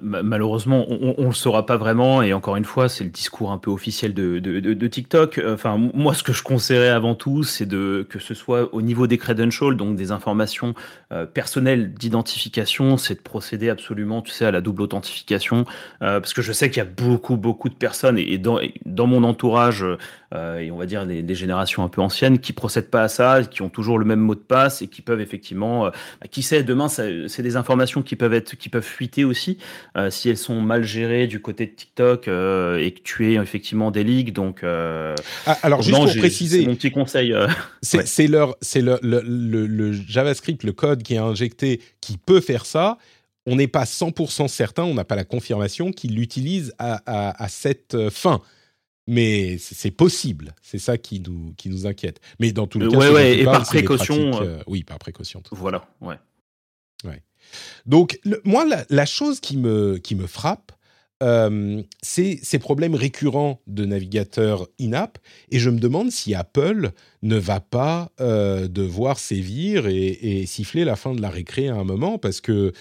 Malheureusement, on, on le saura pas vraiment, et encore une fois, c'est le discours un peu officiel de, TikTok. Enfin, moi, ce que je conseillerais avant tout, c'est que ce soit au niveau des credentials, donc des informations euh, personnelles d'identification, c'est de procéder absolument, tu sais, à la double authentification, euh, parce que je sais qu'il y a beaucoup, beaucoup de personnes, et, dans, dans mon entourage, euh, et on va dire des, générations un peu anciennes, qui procèdent pas à ça, qui ont toujours le même mot de passe et qui peuvent effectivement, bah, qui sait, demain, c'est des informations qui peuvent être, qui peuvent fuiter aussi. Euh, si elles sont mal gérées du côté de TikTok euh, et que tu es effectivement des ligues. Donc, euh, ah, alors juste pour préciser, mon petit conseil. c'est leur, c'est le, le, JavaScript, le code qui est injecté, qui peut faire ça on n'est pas 100% certain, on n'a pas la confirmation qu'il l'utilise à, à, cette fin. Mais c'est possible, c'est ça qui nous, qui nous inquiète. Mais dans tous les cas, ouais, et par précaution. oui, par précaution. Voilà, ouais. ouais. Donc, moi, la, chose qui me, qui me frappe, euh, c'est ces problèmes récurrents de navigateurs in-app. Et je me demande si Apple ne va pas euh, devoir sévir et, siffler la fin de la récré à un moment, parce que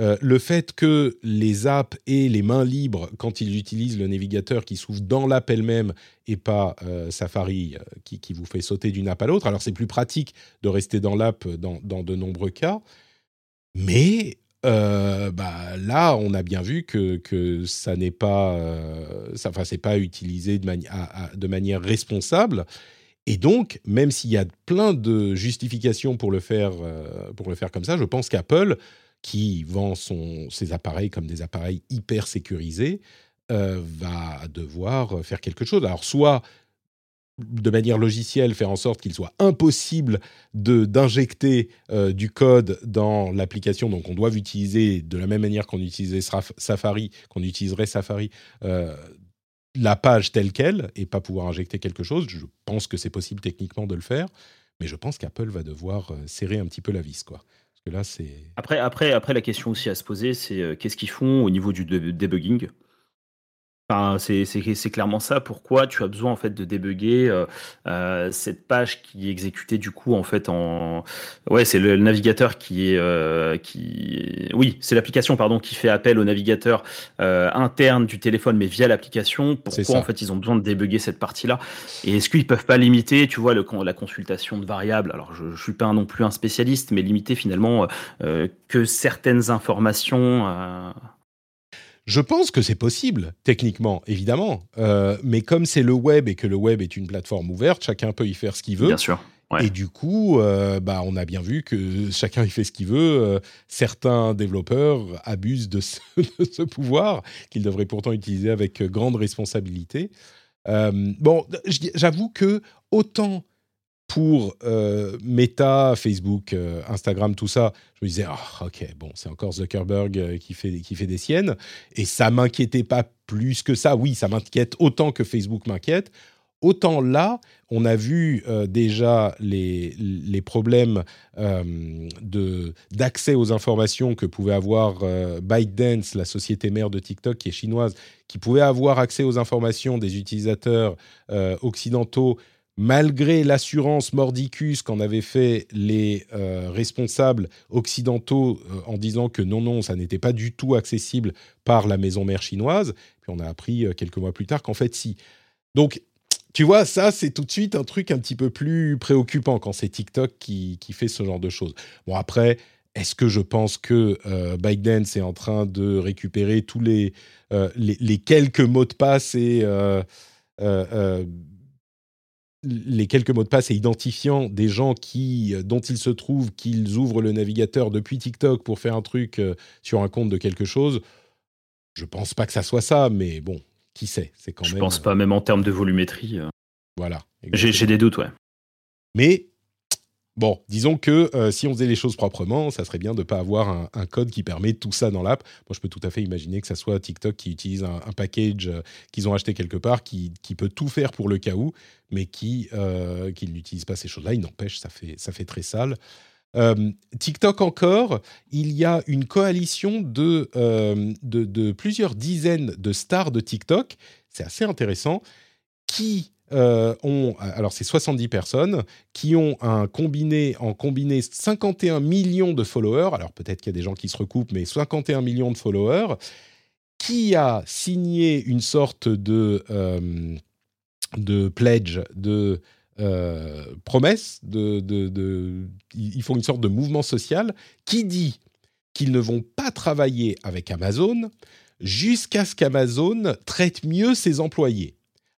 euh, le fait que les apps aient les mains libres quand ils utilisent le navigateur qui s'ouvre dans l'app elle-même et pas Safari qui, vous fait sauter d'une app à l'autre. Alors c'est plus pratique de rester dans l'app dans, de nombreux cas, mais euh, bah, là, on a bien vu que, ça n'est pas, euh, enfin, c'est pas utilisé de, manière responsable. Et donc, même s'il y a plein de justifications pour le faire, euh, pour le faire comme ça, je pense qu'Apple, qui vend ses appareils comme des appareils hyper sécurisés, va devoir faire quelque chose. Alors, soit de manière logicielle, faire en sorte qu'il soit impossible d'injecter euh, du code dans l'application. Donc, on doit utiliser de la même manière qu'on utilisait Safari, qu'on utiliserait Safari, euh, la page telle qu'elle et pas pouvoir injecter quelque chose. Je pense que c'est possible techniquement de le faire, mais je pense qu'Apple va devoir euh, serrer un petit peu la vis, quoi. Après, après, après, la question aussi à se poser, c'est qu'est-ce qu'ils font au niveau du debugging? Enfin, c'est clairement ça. Pourquoi tu as besoin en fait de débugger euh, euh, cette page qui est exécutée du coup en fait en ouais c'est le, navigateur qui est euh, qui oui c'est l'application pardon qui fait appel au navigateur interne du téléphone mais via l'application. Pourquoi en fait ils ont besoin de débugger cette partie là Et est-ce qu'ils peuvent pas limiter tu vois le, la consultation de variables? Alors je, je suis pas non plus un spécialiste mais limiter finalement que certaines informations je pense que c'est possible, techniquement, évidemment. Euh, mais comme c'est le web et que le web est une plateforme ouverte, chacun peut y faire ce qu'il veut. Bien sûr. Et du coup, euh, bah, on a bien vu que chacun y fait ce qu'il veut. Euh, certains développeurs abusent de ce, pouvoir qu'ils devraient pourtant utiliser avec grande responsabilité. bon, j'avoue que autant pour euh, Meta, Facebook, euh, Instagram, tout ça, je me disais, ah, ok, bon, c'est encore Zuckerberg euh, qui, fait, qui fait des siennes. Et ça m'inquiétait pas plus que ça. Oui, ça m'inquiète autant que Facebook m'inquiète. Autant là, on a vu déjà les, les problèmes d'accès aux informations que pouvait avoir ByteDance, la société mère de TikTok qui est chinoise, qui pouvait avoir accès aux informations des utilisateurs occidentaux malgré l'assurance mordicus qu'en avaient fait les euh, responsables occidentaux euh, en disant que non, non, ça n'était pas du tout accessible par la maison mère chinoise, puis on a appris euh, quelques mois plus tard qu'en fait, si. Donc, tu vois, ça, c'est tout de suite un truc un petit peu plus préoccupant quand c'est TikTok qui, fait ce genre de choses. Bon, après, est-ce que je pense que ByteDance est en train de récupérer tous les, les, quelques mots de passe et les quelques mots de passe et identifiant des gens qui, dont il se trouve qu'ils ouvrent le navigateur depuis TikTok pour faire un truc sur un compte de quelque chose, je pense pas que ça soit ça, mais bon, qui sait C'est quand je même. Je pense pas, même en termes de volumétrie. Voilà. J'ai des doutes, ouais. Mais Bon, disons que euh, si on faisait les choses proprement, ça serait bien de ne pas avoir un, code qui permet tout ça dans l'app. Moi, je peux tout à fait imaginer que ça soit TikTok qui utilise un, package euh, qu'ils ont acheté quelque part, qui, peut tout faire pour le cas où, mais qui, euh, n'utilise pas ces choses-là. Il n'empêche, ça fait, très sale. TikTok encore, il y a une coalition de plusieurs dizaines de stars de TikTok. C'est assez intéressant. Qui euh, ont, alors c'est 70 personnes, qui ont un combiné, en combiné 51 millions de followers, alors peut-être qu'il y a des gens qui se recoupent, mais 51 millions de followers, qui a signé une sorte de, euh, de pledge, de euh, promesse, de, de, de, ils font une sorte de mouvement social qui dit qu'ils ne vont pas travailler avec Amazon jusqu'à ce qu'Amazon traite mieux ses employés.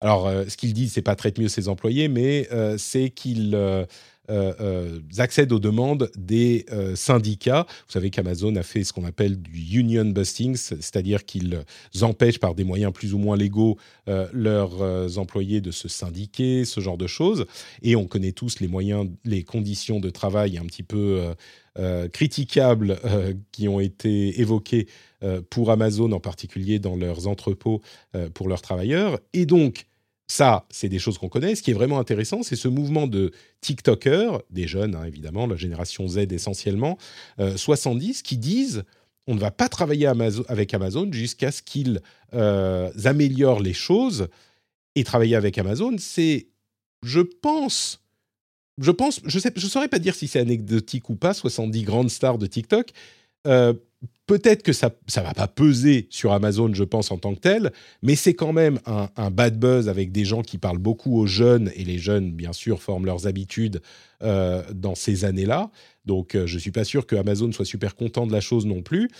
Alors, euh, ce qu'ils disent, c'est pas traite mieux ses employés, mais euh, c'est qu'ils euh, accèdent aux demandes des syndicats. Vous savez qu'Amazon a fait ce qu'on appelle du union busting, c'est-à-dire qu'ils empêchent par des moyens plus ou moins légaux leurs employés de se syndiquer, ce genre de choses. Et on connaît tous les moyens, les conditions de travail un petit peu critiquables qui ont été évoquées pour Amazon, en particulier dans leurs entrepôts pour leurs travailleurs. Et donc, ça, c'est des choses qu'on connaît. Ce qui est vraiment intéressant, c'est ce mouvement de TikTokers, des jeunes hein, évidemment, la génération Z essentiellement, 70, euh, qui disent on ne va pas travailler avec Amazon jusqu'à ce qu'ils euh, améliorent les choses. Et travailler avec Amazon, c'est, je pense, je pense, je ne saurais pas dire si c'est anecdotique ou pas, 70 grandes stars de TikTok. Euh, peut-être que ça ne va pas peser sur Amazon, je pense, en tant que tel, mais c'est quand même un, bad buzz avec des gens qui parlent beaucoup aux jeunes, et les jeunes, bien sûr, forment leurs habitudes euh, dans ces années-là. Donc, euh, je ne suis pas sûr que Amazon soit super content de la chose non plus.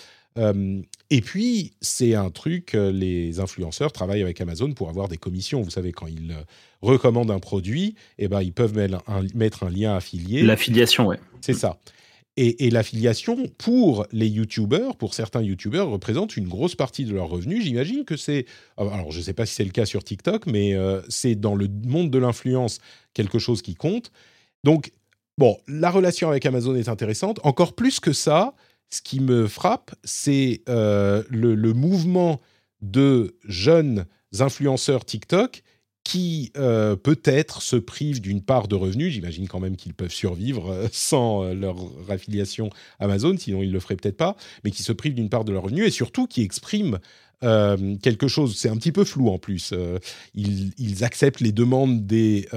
et puis, c'est un truc, les influenceurs travaillent avec Amazon pour avoir des commissions. Vous savez, quand ils recommandent un produit, eh ben, ils peuvent mettre un, mettre un lien affilié. L'affiliation, oui. C'est ça. Et, l'affiliation, pour les YouTubers, pour certains YouTubers, représente une grosse partie de leurs revenus. J'imagine que c'est... Alors, je ne sais pas si c'est le cas sur TikTok, mais euh, c'est dans le monde de l'influence quelque chose qui compte. Donc, bon, la relation avec Amazon est intéressante. Encore plus que ça, ce qui me frappe, c'est euh, le mouvement de jeunes influenceurs TikTok qui euh, peut-être se privent d'une part de revenus. J'imagine quand même qu'ils peuvent survivre euh, sans euh, leur affiliation Amazon, sinon ils ne le feraient peut-être pas, mais qui se privent d'une part de leurs revenus et surtout qui expriment quelque chose, c'est un petit peu flou en plus. ils, acceptent les demandes des,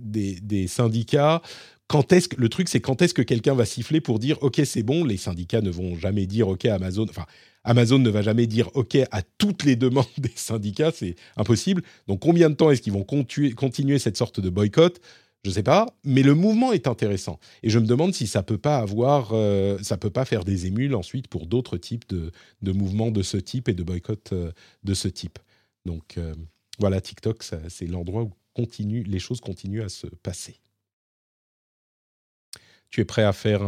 des, des syndicats quand est-ce que le truc c'est quand est-ce que quelqu'un va siffler pour dire ok c'est bon les syndicats ne vont jamais dire ok Amazon enfin Amazon ne va jamais dire OK à toutes les demandes des syndicats, c'est impossible. Donc combien de temps est-ce qu'ils vont continuer cette sorte de boycott? Je ne sais pas, mais le mouvement est intéressant. Et je me demande si ça peut pas avoir, euh, ça peut pas faire des émules ensuite pour d'autres types de, mouvements de ce type et de boycotts euh, de ce type. Donc euh, voilà, TikTok, c'est l'endroit où continue, les choses continuent à se passer. Tu es prêt à faire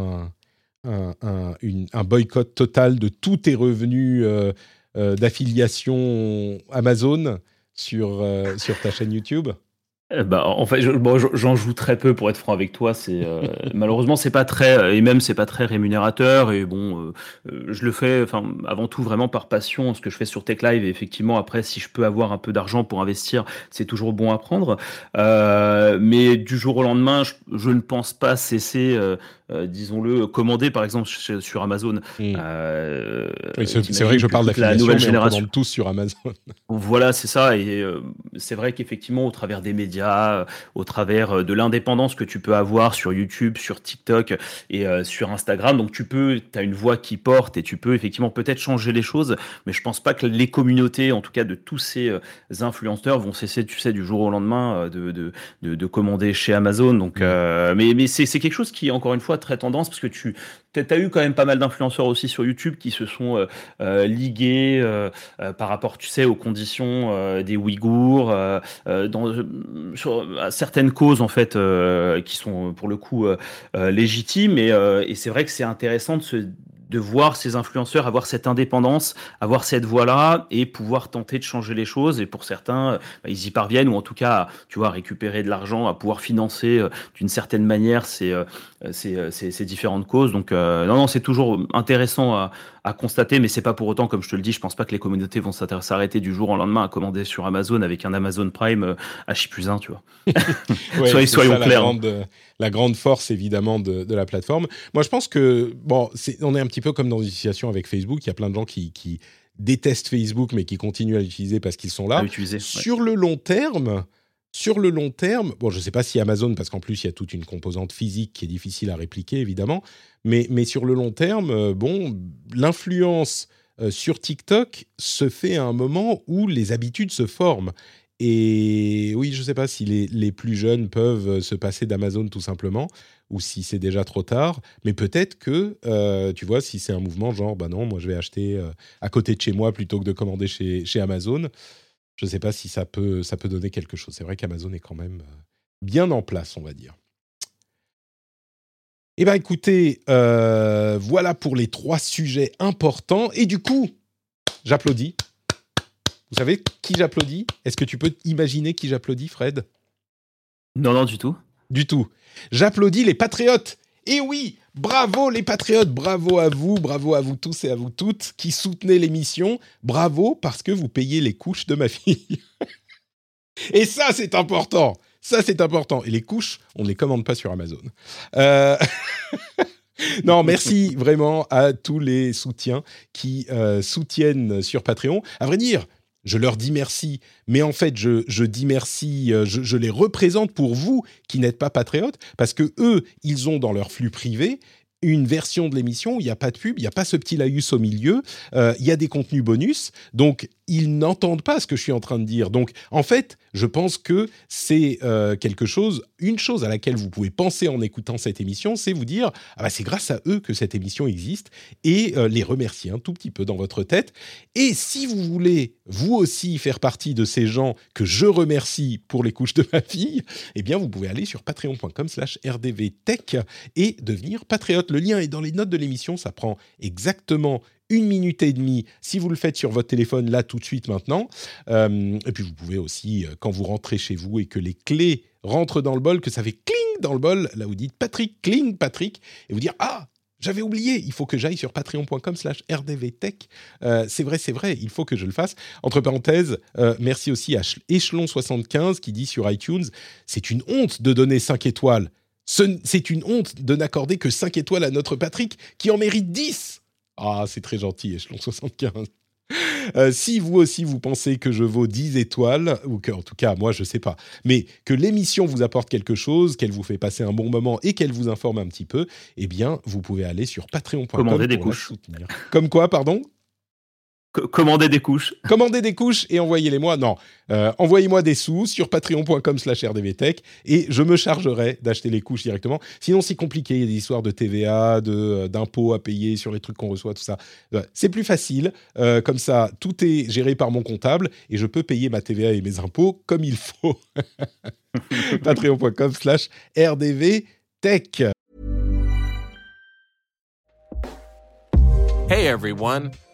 un, boycott total de tous tes revenus euh, euh, d'affiliation Amazon sur, euh, sur ta chaîne YouTube? Eh ben, en fait, j'en joue très peu pour être franc avec toi. C'est euh, malheureusement c'est pas très et même c'est pas très rémunérateur. Et bon, euh, je le fais, enfin avant tout vraiment par passion, ce que je fais sur Tech Live. Et effectivement, après, si je peux avoir un peu d'argent pour investir, c'est toujours bon à prendre. Euh, mais du jour au lendemain, je, ne pense pas cesser, disons-le, commander par exemple sur, Amazon. Hmm. c'est vrai que je parle d'affiliation, nouvelle mais génération. on tous sur Amazon. Voilà, c'est ça. Et c'est vrai qu'effectivement, au travers des médias euh, au travers euh, de l'indépendance que tu peux avoir sur YouTube, sur TikTok et euh, sur Instagram. Donc tu peux, tu as une voix qui porte et tu peux effectivement peut-être changer les choses, mais je pense pas que les communautés, en tout cas de tous ces influenceurs, vont cesser, tu sais, du jour au lendemain de, de, de, commander chez Amazon. Donc, mm. mais, mais c'est quelque chose qui, encore une fois, très tendance parce que tu as eu quand même pas mal d'influenceurs aussi sur YouTube qui se sont euh, euh, ligués euh, par rapport, tu sais, aux conditions des Ouïghours, dans sur, certaines causes en fait qui sont pour le coup légitimes. Et, et c'est vrai que c'est intéressant de se de voir ces influenceurs avoir cette indépendance, avoir cette voix-là et pouvoir tenter de changer les choses. Et pour certains, bah, ils y parviennent ou en tout cas, tu vois, récupérer de l'argent, à pouvoir financer euh, d'une certaine manière ces, euh, ces, ces, différentes causes. Donc, euh, non, non, c'est toujours intéressant à, à constater, mais c'est pas pour autant, comme je te le dis, je pense pas que les communautés vont s'arrêter du jour au lendemain à commander sur Amazon avec un Amazon Prime à chi plus 1, tu vois. ouais, soyons, clairs. La grande, la grande, force, évidemment, de, de, la plateforme. Moi, je pense que, bon, on est un petit peu comme dans une situation avec Facebook. Il y a plein de gens qui, qui détestent Facebook, mais qui continuent à l'utiliser parce qu'ils sont là. Sur le long terme, sur le long terme, bon, je ne sais pas si Amazon, parce qu'en plus, il y a toute une composante physique qui est difficile à répliquer, évidemment, mais, mais sur le long terme, euh, bon, l'influence euh, sur TikTok se fait à un moment où les habitudes se forment. Et oui, je ne sais pas si les, les, plus jeunes peuvent euh, se passer d'Amazon tout simplement, ou si c'est déjà trop tard, mais peut-être que, tu vois, si c'est un mouvement genre, bah non, moi je vais acheter à côté de chez moi plutôt que de commander chez, chez Amazon, je ne sais pas si ça peut, ça peut donner quelque chose. C'est vrai qu'Amazon est quand même euh, bien en place, on va dire. Eh bien, écoutez, euh, voilà pour les trois sujets importants. Et du coup, j'applaudis. Vous savez qui j'applaudis? Est-ce que tu peux imaginer qui j'applaudis, Fred? Non, non, du tout. Du tout. J'applaudis les patriotes. Et oui, Bravo les patriotes, bravo à vous, bravo à vous tous et à vous toutes qui soutenez l'émission. Bravo parce que vous payez les couches de ma fille. et ça, c'est important. Ça, c'est important. Et les couches, on ne les commande pas sur Amazon. Euh, non, merci vraiment à tous les soutiens qui euh, soutiennent sur Patreon. À vrai dire, je leur dis merci, mais en fait, je, dis merci, euh, je, les représente pour vous qui n'êtes pas patriotes, parce que eux, ils ont dans leur flux privé une version de l'émission où il n'y a pas de pub, il n'y a pas ce petit laïus au milieu, euh, il y a des contenus bonus. Donc, ils n'entendent pas ce que je suis en train de dire. Donc, en fait, je pense que c'est euh, quelque chose, une chose à laquelle vous pouvez penser en écoutant cette émission, c'est vous dire, ah bah, c'est grâce à eux que cette émission existe, et euh, les remercier un tout petit peu dans votre tête. Et si vous voulez, vous aussi, faire partie de ces gens que je remercie pour les couches de ma fille, eh bien, vous pouvez aller sur patreon.com slash rdvtech et devenir patriote. Le lien est dans les notes de l'émission, ça prend exactement une minute et demie si vous le faites sur votre téléphone là tout de suite maintenant. Euh, et puis vous pouvez aussi, euh, quand vous rentrez chez vous et que les clés rentrent dans le bol, que ça fait cling dans le bol, là vous dites Patrick, cling Patrick, et vous dire Ah j'avais oublié, il faut que j'aille sur patreon.com slash rdvtech. Euh, c'est vrai, c'est vrai, il faut que je le fasse. Entre parenthèses, merci aussi à Echelon75 qui dit sur iTunes, c'est une honte de donner 5 étoiles. C'est une honte de n'accorder que 5 étoiles à notre Patrick qui en mérite 10. Ah, c'est très gentil, échelon 75. Euh, si vous aussi vous pensez que je vaux 10 étoiles, ou que, en tout cas, moi je sais pas, mais que l'émission vous apporte quelque chose, qu'elle vous fait passer un bon moment et qu'elle vous informe un petit peu, eh bien, vous pouvez aller sur patreon.com pour des couches. soutenir. Comme quoi, pardon? Commandez des couches. Commandez des couches et envoyez-les-moi. Non, euh, envoyez-moi des sous sur patreon.com slash rdvtech et je me chargerai d'acheter les couches directement. Sinon, c'est compliqué. Il y a des histoires de TVA, de, euh, d'impôts à payer sur les trucs qu'on reçoit, tout ça. c'est plus facile. Euh, comme ça, tout est géré par mon comptable et je peux payer ma TVA et mes impôts comme il faut. patreon.com slash rdvtech. Hey everyone.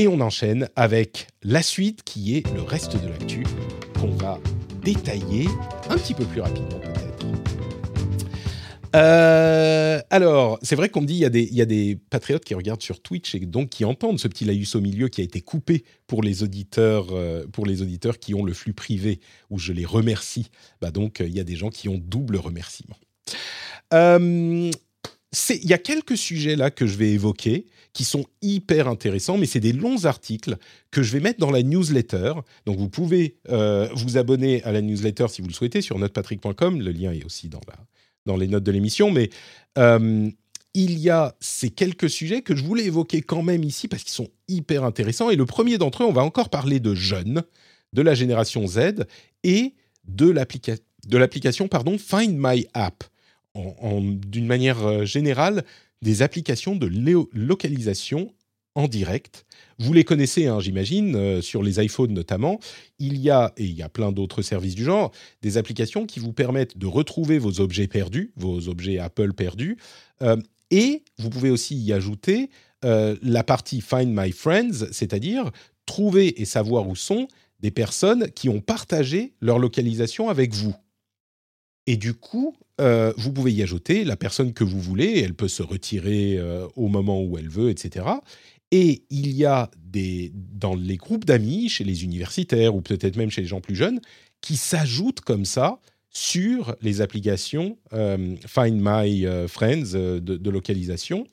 Et on enchaîne avec la suite qui est le reste de l'actu qu'on va détailler un petit peu plus rapidement peut-être. Euh, alors, c'est vrai qu'on me dit il y, a des, patriotes qui regardent sur Twitch et donc qui entendent ce petit laïus au milieu qui a été coupé pour les auditeurs, euh, pour les auditeurs qui ont le flux privé où je les remercie. Bah donc, il y a des gens qui ont double remerciement. Euh, il y a quelques sujets là que je vais évoquer qui sont hyper intéressants, mais c'est des longs articles que je vais mettre dans la newsletter. Donc vous pouvez euh, vous abonner à la newsletter si vous le souhaitez sur notrepatrick.com. Le lien est aussi dans, dans les notes de l'émission. Mais euh, il y a ces quelques sujets que je voulais évoquer quand même ici parce qu'ils sont hyper intéressants. Et le premier d'entre eux, on va encore parler de jeunes, de la génération Z et de l'application pardon, Find My App. D'une manière euh, générale, des applications de localisation en direct. Vous les connaissez, hein, j'imagine, euh, sur les iPhones notamment. Il y a, et il y a plein d'autres services du genre, des applications qui vous permettent de retrouver vos objets perdus, vos objets Apple perdus. Euh, et vous pouvez aussi y ajouter la partie Find My Friends, c'est-à-dire trouver et savoir où sont des personnes qui ont partagé leur localisation avec vous. Et du coup, euh, vous pouvez y ajouter la personne que vous voulez, elle peut se retirer euh, au moment où elle veut, etc. Et il y a des, dans les groupes d'amis, chez les universitaires ou peut-être même chez les gens plus jeunes, qui s'ajoutent comme ça sur les applications euh, Find My Friends de, de, localisation.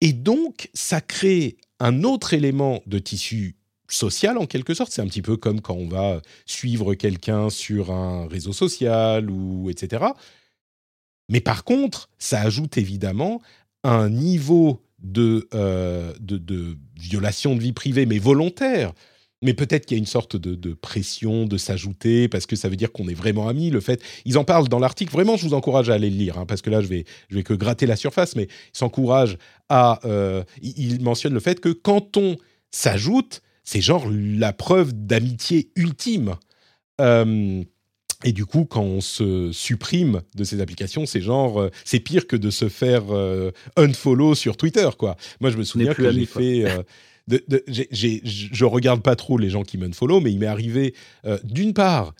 Et donc, ça crée un autre élément de tissu social en quelque sorte. C'est un petit peu comme quand on va suivre quelqu'un sur un réseau social ou etc. Mais par contre, ça ajoute évidemment un niveau de, euh, de, violation de vie privée, mais volontaire. Mais peut-être qu'il y a une sorte de, pression de s'ajouter parce que ça veut dire qu'on est vraiment amis. Le fait, ils en parlent dans l'article. Vraiment, je vous encourage à aller le lire hein, parce que là, je vais, je vais que gratter la surface. Mais ils s'encouragent à. Euh, ils mentionnent le fait que quand on s'ajoute, c'est genre la preuve d'amitié ultime. Euh, et du coup, quand on se supprime de ces applications, c'est genre, euh, c'est pire que de se faire euh, unfollow sur Twitter, quoi. Moi, je me souviens que j'ai fait. De, de, je regarde pas trop les gens qui m'unfollow, mais il m'est arrivé, d'une part,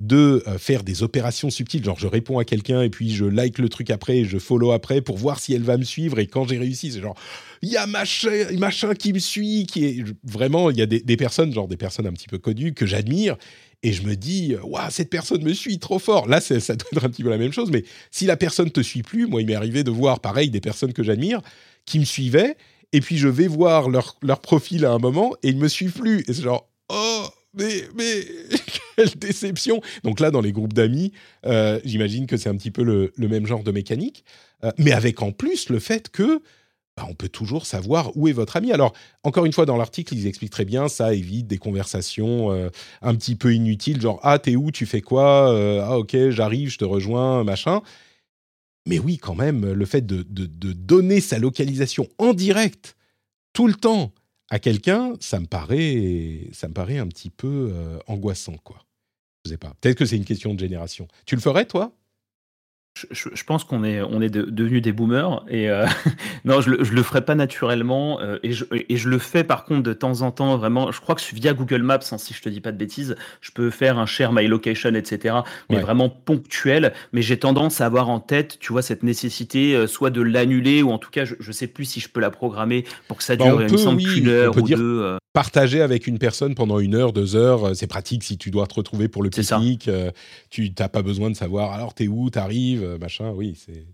de faire des opérations subtiles, genre je réponds à quelqu'un et puis je like le truc après et je follow après pour voir si elle va me suivre et quand j'ai réussi, c'est genre il y a machin, machin qui me suit, qui est vraiment, il y a des, personnes, genre des personnes un petit peu connues que j'admire, et je me dis, waouh, cette personne me suit trop fort. Là, ça doit être un petit peu la même chose, mais si la personne te suit plus, moi, il m'est arrivé de voir, pareil, des personnes que j'admire qui me suivaient, et puis je vais voir leur, leur profil à un moment, et ils me suivent plus. Et c'est genre, oh, mais, quelle déception Donc là, dans les groupes d'amis, euh, j'imagine que c'est un petit peu le, même genre de mécanique, euh, mais avec en plus le fait que bah, on peut toujours savoir où est votre ami. Alors, encore une fois, dans l'article, ils expliquent très bien, ça évite des conversations euh, un petit peu inutiles, genre Ah, t'es où? Tu fais quoi? Ah, ok, j'arrive, je te rejoins, machin. Mais oui, quand même, le fait de, donner sa localisation en direct, tout le temps, à quelqu'un, ça me paraît, ça me un petit peu euh, angoissant, quoi. Je sais pas. Peut-être que c'est une question de génération. Tu le ferais, toi? Je, pense qu'on est, on est devenus des boomers et euh, non, je le, le ferai pas naturellement euh, et, je, et je le fais par contre de temps en temps vraiment. Je crois que via Google Maps, hein, si je te dis pas de bêtises, je peux faire un share my location, etc. Mais vraiment ponctuel. Mais j'ai tendance à avoir en tête, tu vois, cette nécessité euh, soit de l'annuler ou en tout cas, je, je sais plus si je peux la programmer pour que ça bah, dure, une heure ou deux partager avec une personne pendant une heure, deux heures, euh, c'est pratique si tu dois te retrouver pour le pique-nique. Euh, tu n'as pas besoin de savoir alors t'es où, t'arrives, euh, machin. Oui, c'est.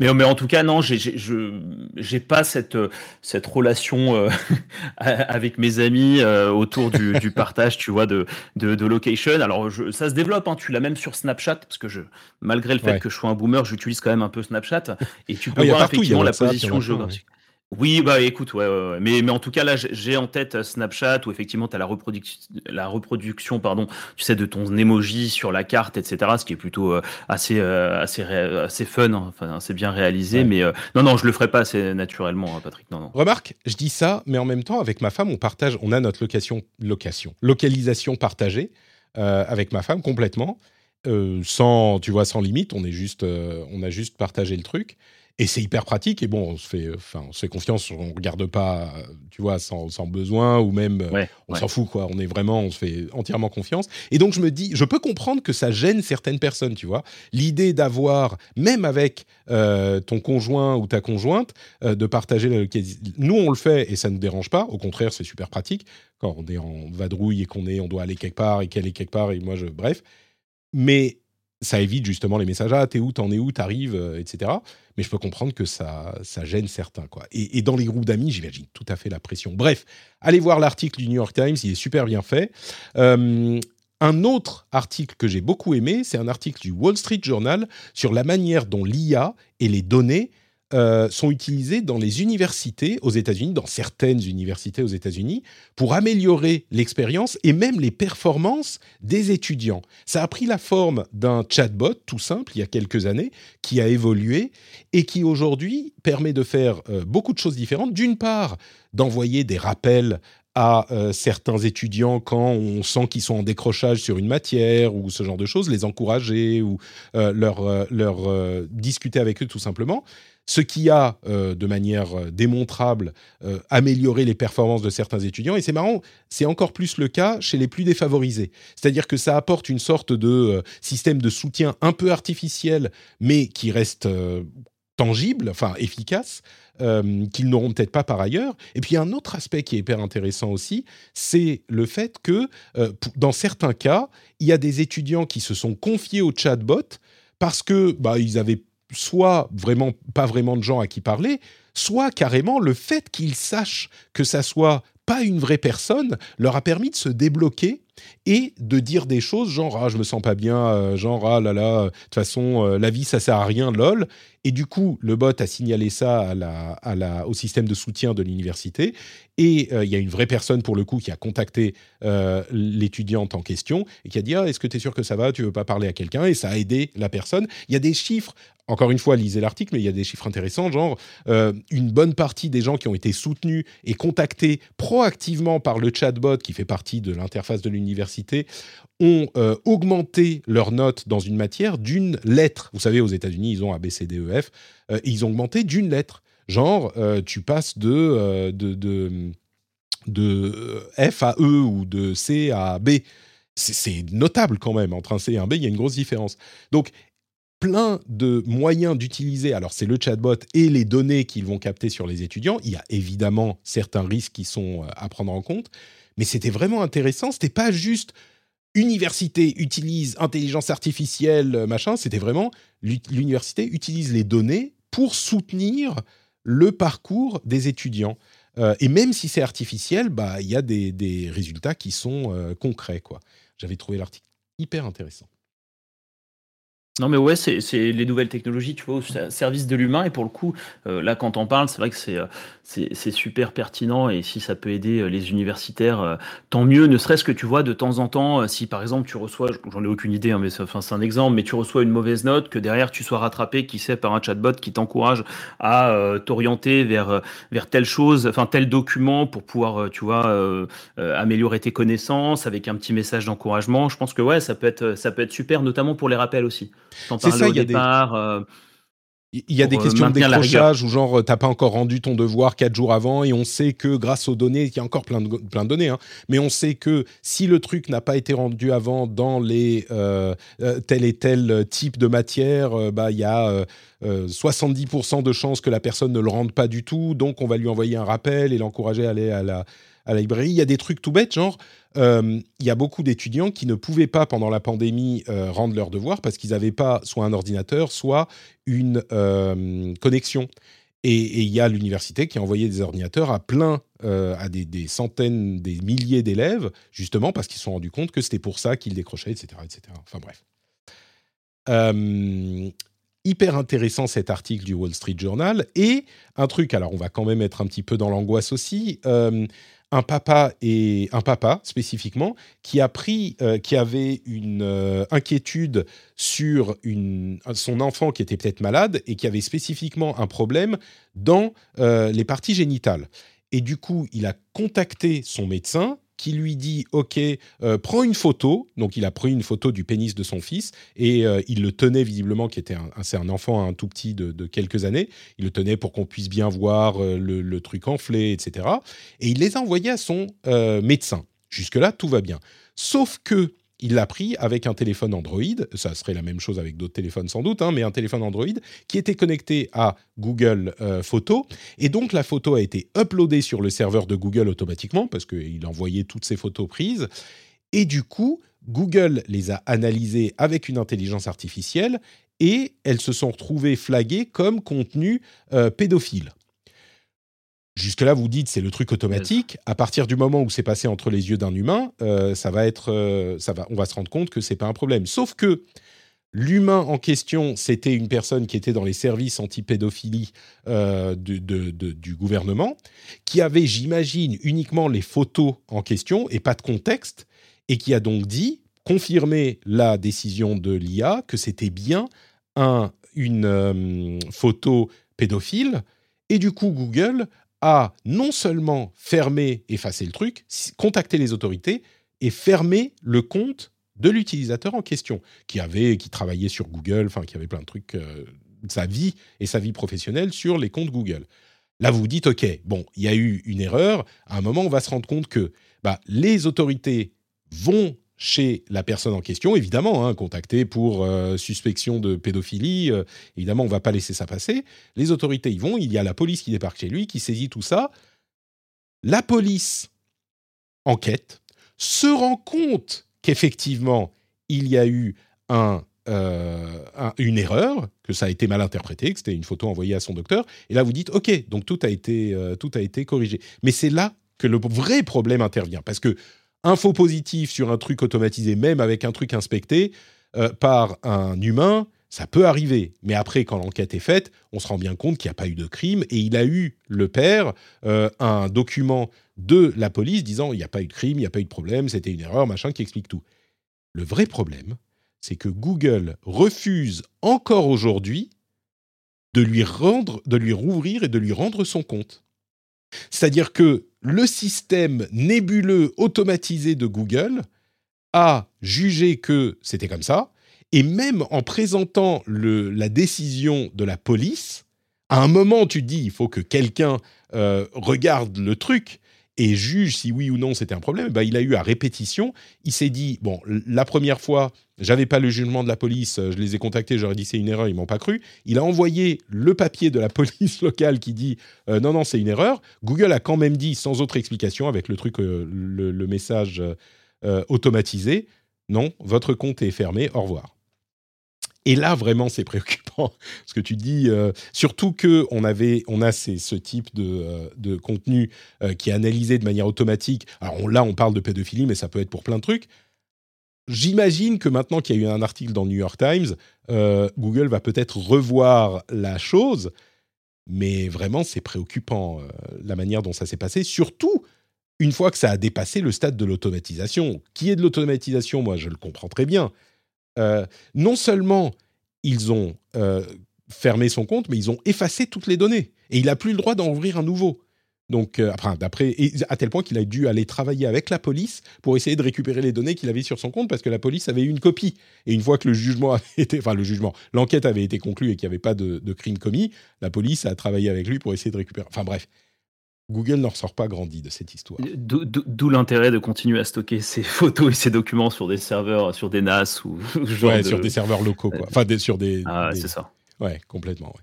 Mais, mais en tout cas, non, j'ai j'ai- pas cette, cette relation euh, avec mes amis euh, autour du, du partage, tu vois, de, de, de location. Alors, je, ça se développe, hein, tu l'as même sur Snapchat, parce que je, malgré le fait Ouais. que je sois un boomer, j'utilise quand même un peu Snapchat. Et tu peux voir partout, effectivement la position géographique. Oui, bah écoute, ouais, ouais, ouais. Mais, mais en tout cas, là, j'ai- en tête euh, Snapchat où effectivement, tu as la, reproduction la reproduction pardon, tu sais, de ton emoji sur la carte, etc. Ce qui est plutôt euh, assez, euh, assez, assez fun, hein. enfin, assez bien réalisé. Ouais. Mais euh, non, non, je le ferai pas assez naturellement, hein, Patrick. Non, non. Remarque, je dis ça, mais en même temps, avec ma femme, on partage, on a notre location, location, localisation partagée avec ma femme complètement, sans, tu vois, sans limite. On est juste, on a juste partagé le truc. Et c'est hyper pratique. Et bon, on se fait, enfin, on se fait confiance. On regarde pas, euh, tu vois, sans, sans besoin ou même, euh, Ouais, on ouais. s'en fout quoi. On est vraiment, on se fait entièrement confiance. Et donc je me dis, je peux comprendre que ça gêne certaines personnes, tu vois. L'idée d'avoir, même avec euh, ton conjoint ou ta conjointe, euh, de partager la localisation. Nous, on le fait et ça ne nous dérange pas. Au contraire, c'est super pratique quand on est en vadrouille et qu'on est, on doit aller quelque part et qu'elle est quelque part et moi je, bref. Mais ça évite justement les messages ah t'es où t'en es où t'arrives euh, etc. Mais je peux comprendre que ça ça gêne certains quoi. Et, dans les groupes d'amis, j'imagine tout à fait la pression. Bref, allez voir l'article du New York Times, il est super bien fait. Euh, un autre article que j'ai beaucoup aimé, c'est un article du Wall Street Journal sur la manière dont l'IA et les données euh, sont utilisées dans les universités aux États-Unis, dans certaines universités aux États-Unis, pour améliorer l'expérience et même les performances des étudiants. Ça a pris la forme d'un chatbot tout simple il y a quelques années, qui a évolué et qui aujourd'hui permet de faire euh, beaucoup de choses différentes. D'une part, d'envoyer des rappels à euh, certains étudiants quand on sent qu'ils sont en décrochage sur une matière ou ce genre de choses, les encourager ou leur, discuter avec eux tout simplement. Ce qui a, euh, de manière euh, démontrable, euh, amélioré les performances de certains étudiants. Et c'est marrant, c'est encore plus le cas chez les plus défavorisés. C'est-à-dire que ça apporte une sorte de système de soutien un peu artificiel, mais qui reste tangible, enfin efficace, qu'ils n'auront peut-être pas par ailleurs. Et puis un autre aspect qui est hyper intéressant aussi, c'est le fait que dans certains cas, il y a des étudiants qui se sont confiés au chatbot parce que bah, ils avaient soit vraiment pas vraiment de gens à qui parler, soit carrément le fait qu'ils sachent que ça soit pas une vraie personne leur a permis de se débloquer et de dire des choses genre ah je me sens pas bien euh, genre ah là là de toute façon euh, la vie ça sert à rien lol et du coup le bot a signalé ça au système de soutien de l'université. Et euh, il y a une vraie personne pour le coup qui a contacté euh, l'étudiante en question et qui a dit ah, est-ce que tu es sûr que ça va? Tu veux pas parler à quelqu'un? Et ça a aidé la personne. Il y a des chiffres encore une fois, lisez l'article, mais il y a des chiffres intéressants, genre euh, une bonne partie des gens qui ont été soutenus et contactés proactivement par le chatbot qui fait partie de l'interface de l'université ont augmenté leur note dans une matière d'une lettre. Vous savez, aux États-Unis, ils ont A, B, C, D, E, F. euh, et ils ont augmenté d'une lettre. Genre, euh, tu passes de, euh, de, de, de F à E ou de C à B. C'est- notable quand même. Entre un C et un B, il y a une grosse différence. Donc, plein de moyens d'utiliser, alors c'est le chatbot et les données qu'ils vont capter sur les étudiants. Il y a évidemment certains risques qui sont à prendre en compte, mais c'était vraiment intéressant. C'était pas juste université utilise intelligence artificielle, euh, machin, c'était vraiment l'u- l'université utilise les données pour soutenir le parcours des étudiants. Euh, et même si c'est artificiel, bah il y a des, des résultats qui sont euh, concrets quoi. J'avais trouvé l'article hyper intéressant. Non, mais ouais, c'est les nouvelles technologies, tu vois, au ser- service de l'humain. Et pour le coup, euh, là, quand on parle, c'est vrai que c'est euh, super pertinent. Et si ça peut aider euh, les universitaires, tant mieux. Ne serait-ce que tu vois, de temps en temps, si par exemple tu reçois, j'en ai aucune idée, hein, mais c'est un exemple, mais tu reçois une mauvaise note, que derrière tu sois rattrapé, qui sait, par un chatbot qui t'encourage à t'orienter vers, vers telle chose, enfin tel document pour pouvoir, tu vois, améliorer tes connaissances avec un petit message d'encouragement. Je pense que ouais, ça peut être, ça peut être super, notamment pour les rappels aussi. T'en C'est parlais ça, au il y a des- euh, Il y a des pour, euh, questions de décrochage où genre euh, t'as pas encore rendu ton devoir quatre jours avant et on sait que grâce aux données, il y a encore plein de, plein de données, hein, mais on sait que si le truc n'a pas été rendu avant dans les euh, euh, tel et tel type de matière, euh, bah il y a euh, euh, 70% de chances que la personne ne le rende pas du tout, donc on va lui envoyer un rappel et l'encourager à aller à la à la librairie. Il y a des trucs tout bêtes, genre, il y a beaucoup d'étudiants qui ne pouvaient pas, pendant la pandémie, rendre leurs devoirs parce qu'ils n'avaient pas soit un ordinateur, soit une connexion. Et il y a l'université qui a envoyé des ordinateurs à plein, à des, centaines, des milliers d'élèves, justement parce qu'ils se sont rendus compte que c'était pour ça qu'ils décrochaient, etc., etc. Enfin bref. hyper intéressant cet article du Wall Street Journal. Et un truc, alors on va quand même être un petit peu dans l'angoisse aussi un papa et un papa spécifiquement qui a pris, euh, qui avait une euh, inquiétude sur une, son enfant qui était peut-être malade et qui avait spécifiquement un problème dans euh, les parties génitales. Et du coup, il a contacté son médecin qui lui dit OK, euh, prends une photo. Donc il a pris une photo du pénis de son fils et euh, il le tenait visiblement, qui était un, c'est un enfant un tout petit de, quelques années. Il le tenait pour qu'on puisse bien voir euh, le, truc enflé, etc. Et il les a envoyés à son médecin. Jusque là, tout va bien. Sauf que il l'a pris avec un téléphone Android, ça serait la même chose avec d'autres téléphones sans doute, hein, mais un téléphone Android qui était connecté à Google euh, Photos. Et donc la photo a été uploadée sur le serveur de Google automatiquement, parce qu'il envoyait toutes ces photos prises. Et du coup, Google les a analysées avec une intelligence artificielle et elles se sont retrouvées flaguées comme contenu euh, pédophile. Jusque-là, vous dites c'est le truc automatique. À partir du moment où c'est passé entre les yeux d'un humain, euh, ça va être, euh, ça va, on va se rendre compte que c'est pas un problème. Sauf que l'humain en question, c'était une personne qui était dans les services anti-pédophilie euh, du gouvernement, qui avait, j'imagine, uniquement les photos en question et pas de contexte, et qui a donc dit, confirmé la décision de l'IA, que c'était bien un, une photo pédophile. Et du coup, Google à non seulement fermer, effacer le truc, contacter les autorités et fermer le compte de l'utilisateur en question, qui avait, qui travaillait sur Google, enfin qui avait plein de trucs, euh, sa vie et sa vie professionnelle sur les comptes Google. Là, vous vous dites, ok, bon, il y a eu une erreur. À un moment, on va se rendre compte que bah, les autorités vont chez la personne en question, évidemment, hein, contacté pour euh, suspicion de pédophilie, euh, évidemment, on ne va pas laisser ça passer. Les autorités y vont, il y a la police qui débarque chez lui, qui saisit tout ça. La police enquête, se rend compte qu'effectivement, il y a eu euh, une erreur, que ça a été mal interprété, que c'était une photo envoyée à son docteur. Et là, vous dites, OK, donc tout a été, tout a été corrigé. Mais c'est là que le vrai problème intervient. Parce que info positif sur un truc automatisé, même avec un truc inspecté euh, par un humain, ça peut arriver. Mais après, quand l'enquête est faite, on se rend bien compte qu'il n'y a pas eu de crime et il a eu, le père, euh, un document de la police disant il n'y a pas eu de crime, il n'y a pas eu de problème, c'était une erreur, machin, qui explique tout. Le vrai problème, c'est que Google refuse encore aujourd'hui de lui rendre, de lui rouvrir et de lui rendre son compte. C'est-à-dire que le système nébuleux automatisé de Google a jugé que c'était comme ça, et même en présentant la décision de la police, à un moment tu dis il faut que quelqu'un euh, regarde le truc et juge si oui ou non c'était un problème, bah, il a eu à répétition, il s'est dit, bon, la première fois, j'avais pas le jugement de la police, je les ai contactés, j'aurais dit c'est une erreur, ils m'ont pas cru. Il a envoyé le papier de la police locale qui dit, euh, non, non, c'est une erreur. Google a quand même dit, sans autre explication, avec le truc, euh, le, message euh, automatisé, non, votre compte est fermé, au revoir. Et là, vraiment, c'est préoccupant. Ce que tu dis, euh, surtout que on avait, on a ce type de, euh, contenu euh, qui est analysé de manière automatique. Alors là, on parle de pédophilie, mais ça peut être pour plein de trucs. J'imagine que maintenant qu'il y a eu un article dans le New York Times, Google va peut-être revoir la chose, mais vraiment, c'est préoccupant la manière dont ça s'est passé, surtout une fois que ça a dépassé le stade de l'automatisation. Qui est de l'automatisation, moi, je le comprends très bien euh, non seulement ils ont euh, fermé son compte, mais ils ont effacé toutes les données. Et il n'a plus le droit d'en ouvrir un nouveau. Donc, euh, après, à tel point qu'il a dû aller travailler avec la police pour essayer de récupérer les données qu'il avait sur son compte parce que la police avait eu une copie. Et une fois que le jugement avait été, enfin le jugement, l'enquête avait été conclue et qu'il n'y avait pas de, de, crime commis, la police a travaillé avec lui pour essayer de récupérer. Enfin bref, Google n'en ressort pas grandi de cette histoire. D'où l'intérêt de continuer à stocker ces photos et ces documents sur des serveurs, sur des NAS ou ouais, sur des serveurs locaux, quoi. Enfin, sur des. Ah, c'est ça. Ouais, complètement.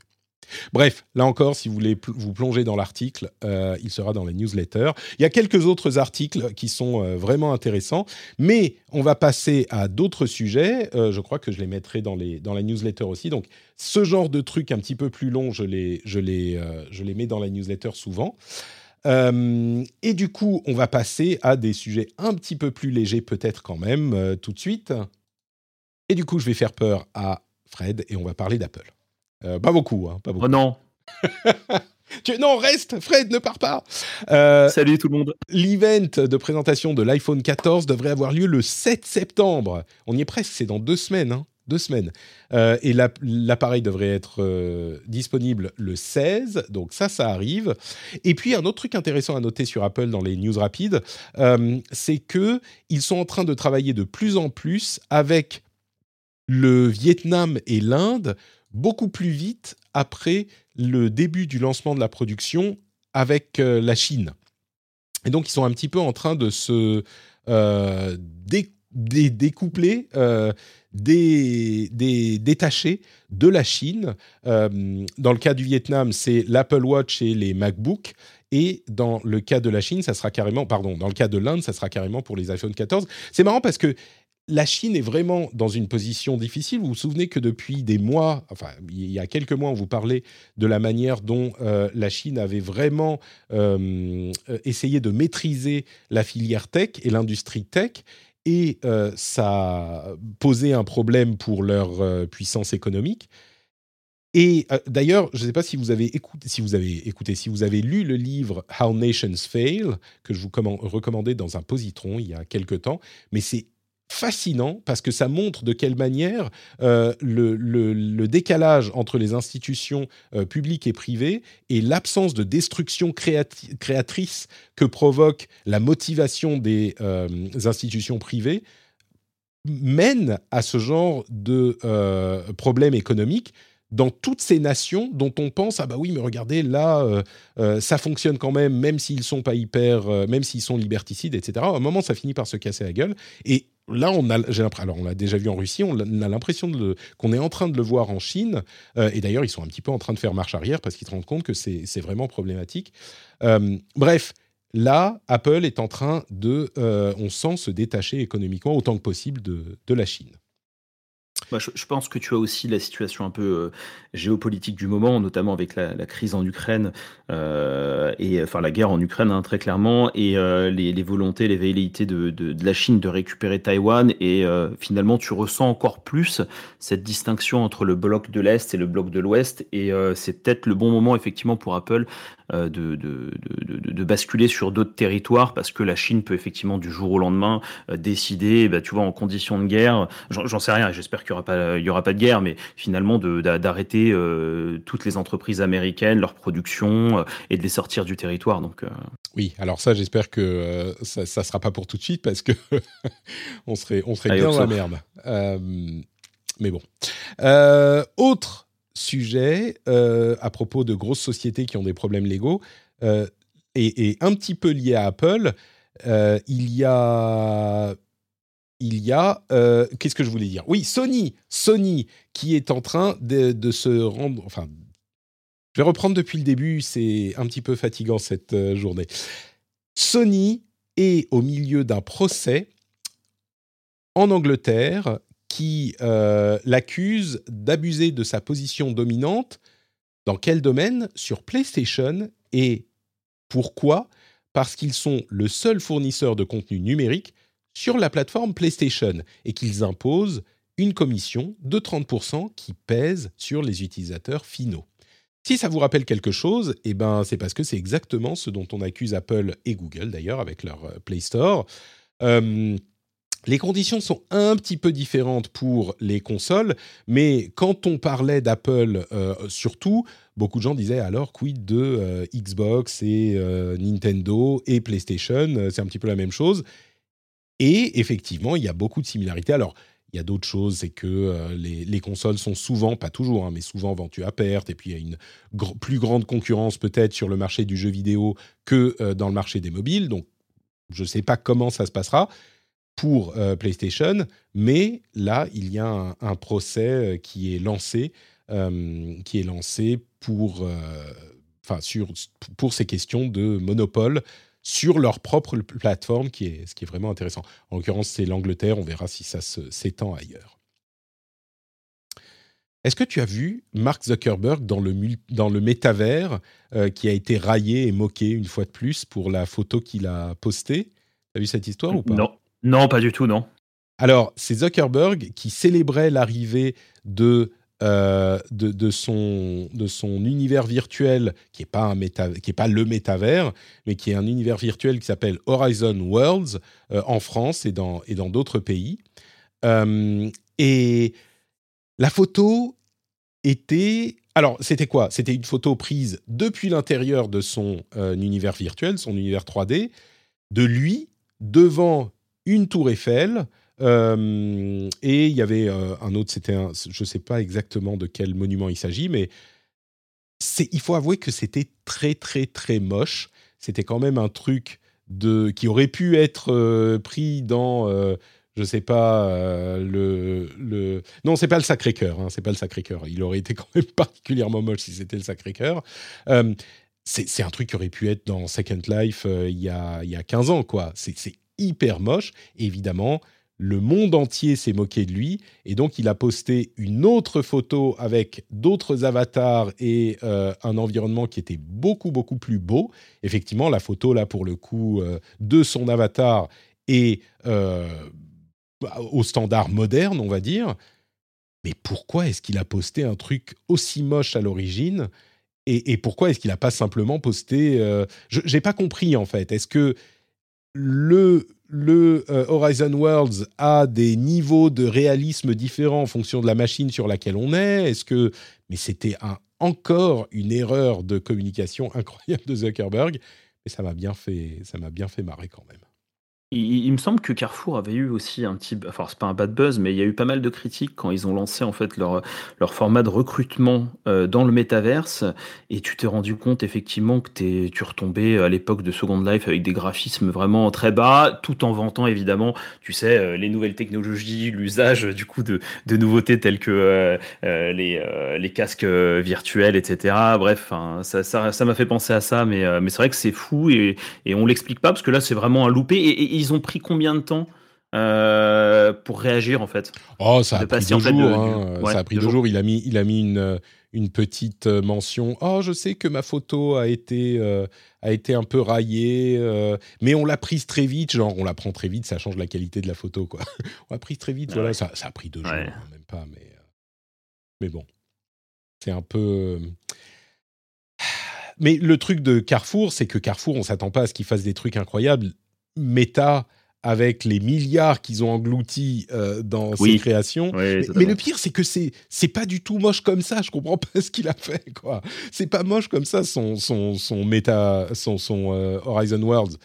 Bref, là encore, si vous voulez vous plonger dans l'article, euh, il sera dans la newsletter. Il y a quelques autres articles qui sont euh, vraiment intéressants, mais on va passer à d'autres sujets. Euh, je crois que je les mettrai dans, les, la newsletter aussi. Donc, ce genre de trucs un petit peu plus les, je les, je les mets dans la newsletter souvent. et du coup, on va passer à des sujets un petit peu plus légers, peut-être quand même, tout de suite. Et du coup, je vais faire peur à Fred et on va parler d'Apple. Euh, pas beaucoup, hein, pas beaucoup. Oh non. tu... Non, reste, Fred, ne pars pas. Euh, Salut tout le monde. L'event de présentation de l'iPhone 14 devrait avoir lieu le 7 septembre. On y est presque, c'est dans deux semaines. Hein, deux semaines. Euh, et l'appareil devrait être disponible le 16, donc ça, ça arrive. Et puis un autre truc intéressant à noter sur Apple dans les news rapides, c'est que ils sont en train de travailler de plus en plus avec le Vietnam et l'Inde beaucoup plus vite après le début du lancement de la production avec euh, la Chine. Et donc, ils sont un petit peu en train de se euh, découpler, euh, détacher de la Chine. dans le cas du Vietnam, c'est l'Apple Watch et les MacBooks. Et dans le cas de la Chine, ça sera carrément, pardon, dans le cas de l'Inde, ça sera carrément pour les iPhone 14. C'est marrant parce que la Chine est vraiment dans une position difficile. Vous vous souvenez que depuis des mois, enfin il y a quelques mois, on vous parlait de la manière dont euh, la Chine avait vraiment euh, essayé de maîtriser la filière tech et l'industrie tech. Et euh, ça posait un problème pour leur puissance économique. Et d'ailleurs, je ne sais pas si vous avez écouté, si vous avez écouté, si vous avez lu le livre How Nations Fail que je vous recommandais dans un positron il y a quelque temps, mais c'est fascinant parce que ça montre de quelle manière euh, le, décalage entre les institutions euh, publiques et privées et l'absence de destruction créatrice que provoque la motivation des euh, institutions privées mène à ce genre de problème économique dans toutes ces nations dont on pense ah bah oui mais regardez là ça fonctionne quand même même s'ils sont pas hyper même s'ils sont liberticides etc à un moment ça finit par se casser la gueule et là, on a, alors on l'a déjà vu en Russie, on a l'impression qu'on est en train de le voir en Chine. Euh, et d'ailleurs, ils sont un petit peu en train de faire marche arrière parce qu'ils se rendent compte que c'est vraiment problématique. Euh, bref, là, Apple est en train de, euh, on sent, se détacher économiquement autant que possible de la Chine. Bah, je, pense que tu as aussi la situation un peu euh, géopolitique du moment, notamment avec la, crise en Ukraine euh, et enfin la guerre en Ukraine hein, très clairement et euh, les, volontés, les velléités de, la Chine de récupérer Taïwan. Et finalement tu ressens encore plus cette distinction entre le bloc de l'est et le bloc de l'ouest. Et c'est peut-être le bon moment effectivement pour Apple de, basculer sur d'autres territoires parce que la Chine peut effectivement du jour au lendemain décider, bah, tu vois, en conditions de guerre, j'en sais rien, j'espère qu'il il n'y aura pas de guerre, mais finalement d'arrêter euh, toutes les entreprises américaines, leur production, euh, et de les sortir du territoire. Donc, euh. Oui, alors ça, j'espère que ça ne sera pas pour tout de suite, parce que on serait, on serait bien dans la merde. mais bon. autre sujet à propos de grosses sociétés qui ont des problèmes légaux, et, et, un petit peu lié à Apple, il y a il y a, euh, qu'est-ce que je voulais dire? Oui, Sony, Sony qui est en train de, se rendre, enfin, je vais reprendre depuis le début, c'est un petit peu fatigant cette euh, journée. Sony est au milieu d'un procès en Angleterre qui euh, l'accuse d'abuser de sa position dominante. Dans quel domaine? Sur PlayStation. Et pourquoi? Parce qu'ils sont le seul fournisseur de contenu numérique sur la plateforme PlayStation et qu'ils imposent une commission de 30% qui pèse sur les utilisateurs finaux. Si ça vous rappelle quelque chose, eh ben c'est parce que c'est exactement ce dont on accuse Apple et Google d'ailleurs avec leur euh, Play Store. Euh, les conditions sont un petit peu différentes pour les consoles, mais quand on parlait d'Apple euh, surtout, beaucoup de gens disaient alors quid de Xbox et Nintendo et PlayStation, c'est un petit peu la même chose. Et effectivement, il y a beaucoup de similarités. Alors, il y a d'autres choses, c'est que euh, les, consoles sont souvent, pas toujours, hein, mais souvent vendues à perte, et puis il y a une plus grande concurrence peut-être sur le marché du jeu vidéo que euh, dans le marché des mobiles. Donc, je ne sais pas comment ça se passera pour euh, PlayStation, mais là, il y a un, procès qui est lancé qui est lancé pour, sur, pour ces questions de monopole sur leur propre plateforme, qui est, ce qui est vraiment intéressant. En l'occurrence, c'est l'Angleterre, on verra si ça s'étend ailleurs. Est-ce que tu as vu Mark Zuckerberg dans le, dans le métavers euh, qui a été raillé et moqué une fois de plus pour la photo qu'il a postée? Tu as vu cette histoire ou pas? Non, non, pas du tout, non. Alors, c'est Zuckerberg qui célébrait l'arrivée de euh, de, son, univers virtuel, qui n'est pas, le métavers, mais qui est un univers virtuel qui s'appelle Horizon Worlds euh, en France et dans et dans d'autres pays. Euh, et la photo était alors, c'était quoi? C'était une photo prise depuis l'intérieur de son univers virtuel, son univers 3D, de lui devant une tour Eiffel euh, et il y avait euh, un autre, c'était un, je ne sais pas exactement de quel monument il s'agit, mais il faut avouer que c'était très très très moche. C'était quand même un truc de, qui aurait pu être euh, pris dans, je ne sais pas, le. Non, c'est pas le Sacré-Cœur, hein, c'est pas le Sacré-Cœur. Il aurait été quand même particulièrement moche si c'était le Sacré-Cœur. c'est un truc qui aurait pu être dans Second Life il, y a, il y a 15 ans, quoi. C'est hyper moche. évidemment, le monde entier s'est moqué de lui et donc il a posté une autre photo avec d'autres avatars et euh, un environnement qui était beaucoup beaucoup plus beau. Effectivement, la photo là pour le coup euh, de son avatar est euh, au standard moderne, on va dire. Mais pourquoi est-ce qu'il a posté un truc aussi moche à l'origine? Et, et, pourquoi est-ce qu'il n'a pas simplement posté Je n'ai pas compris en fait. Est-ce que le le euh, Horizon Worlds a des niveaux de réalisme différents en fonction de la machine sur laquelle on est Est-ce que mais c'était encore une erreur de communication incroyable de Zuckerberg Mais ça m'a bien fait ça m'a bien fait marrer quand même. Il, me semble que Carrefour avait eu aussi un petit, enfin c'est pas un bad buzz, mais il y a eu pas mal de critiques quand ils ont lancé en fait leur leur format de recrutement euh, dans le métaverse. Et tu t'es rendu compte effectivement que t'es, tu retombais à l'époque de Second Life avec des graphismes vraiment très bas, tout en vantant évidemment, tu sais, euh, les nouvelles technologies, l'usage du coup de, de nouveautés telles que euh, les les casques virtuels, etc. Bref, ça ça m'a fait penser à ça, mais mais c'est vrai que c'est fou et et on l'explique pas parce que là c'est vraiment un loupé et ils ont pris combien de temps euh, pour réagir en fait? Oh, ça a pris deux jours. Hein. ça a pris deux, jours. Il a mis, il a mis une, une petite euh, mention. Oh, je sais que ma photo a été, euh, a été un peu raillée, mais on l'a prise très vite. Genre, on la prend très vite, ça change la qualité de la photo, quoi. on l'a prise très vite. Voilà, ça, ça, a pris deux jours, hein, même pas, mais, mais bon, c'est un peu. Mais le truc de Carrefour, c'est que Carrefour, on s'attend pas à ce qu'ils fassent des trucs incroyables. Meta, avec les milliards qu'ils ont engloutis euh, dans ses créations. mais, le pire, c'est que c'est c'est pas du tout moche comme ça. Je comprends pas ce qu'il a fait, quoi. C'est pas moche comme ça son son son méta son son euh, Horizon Worlds.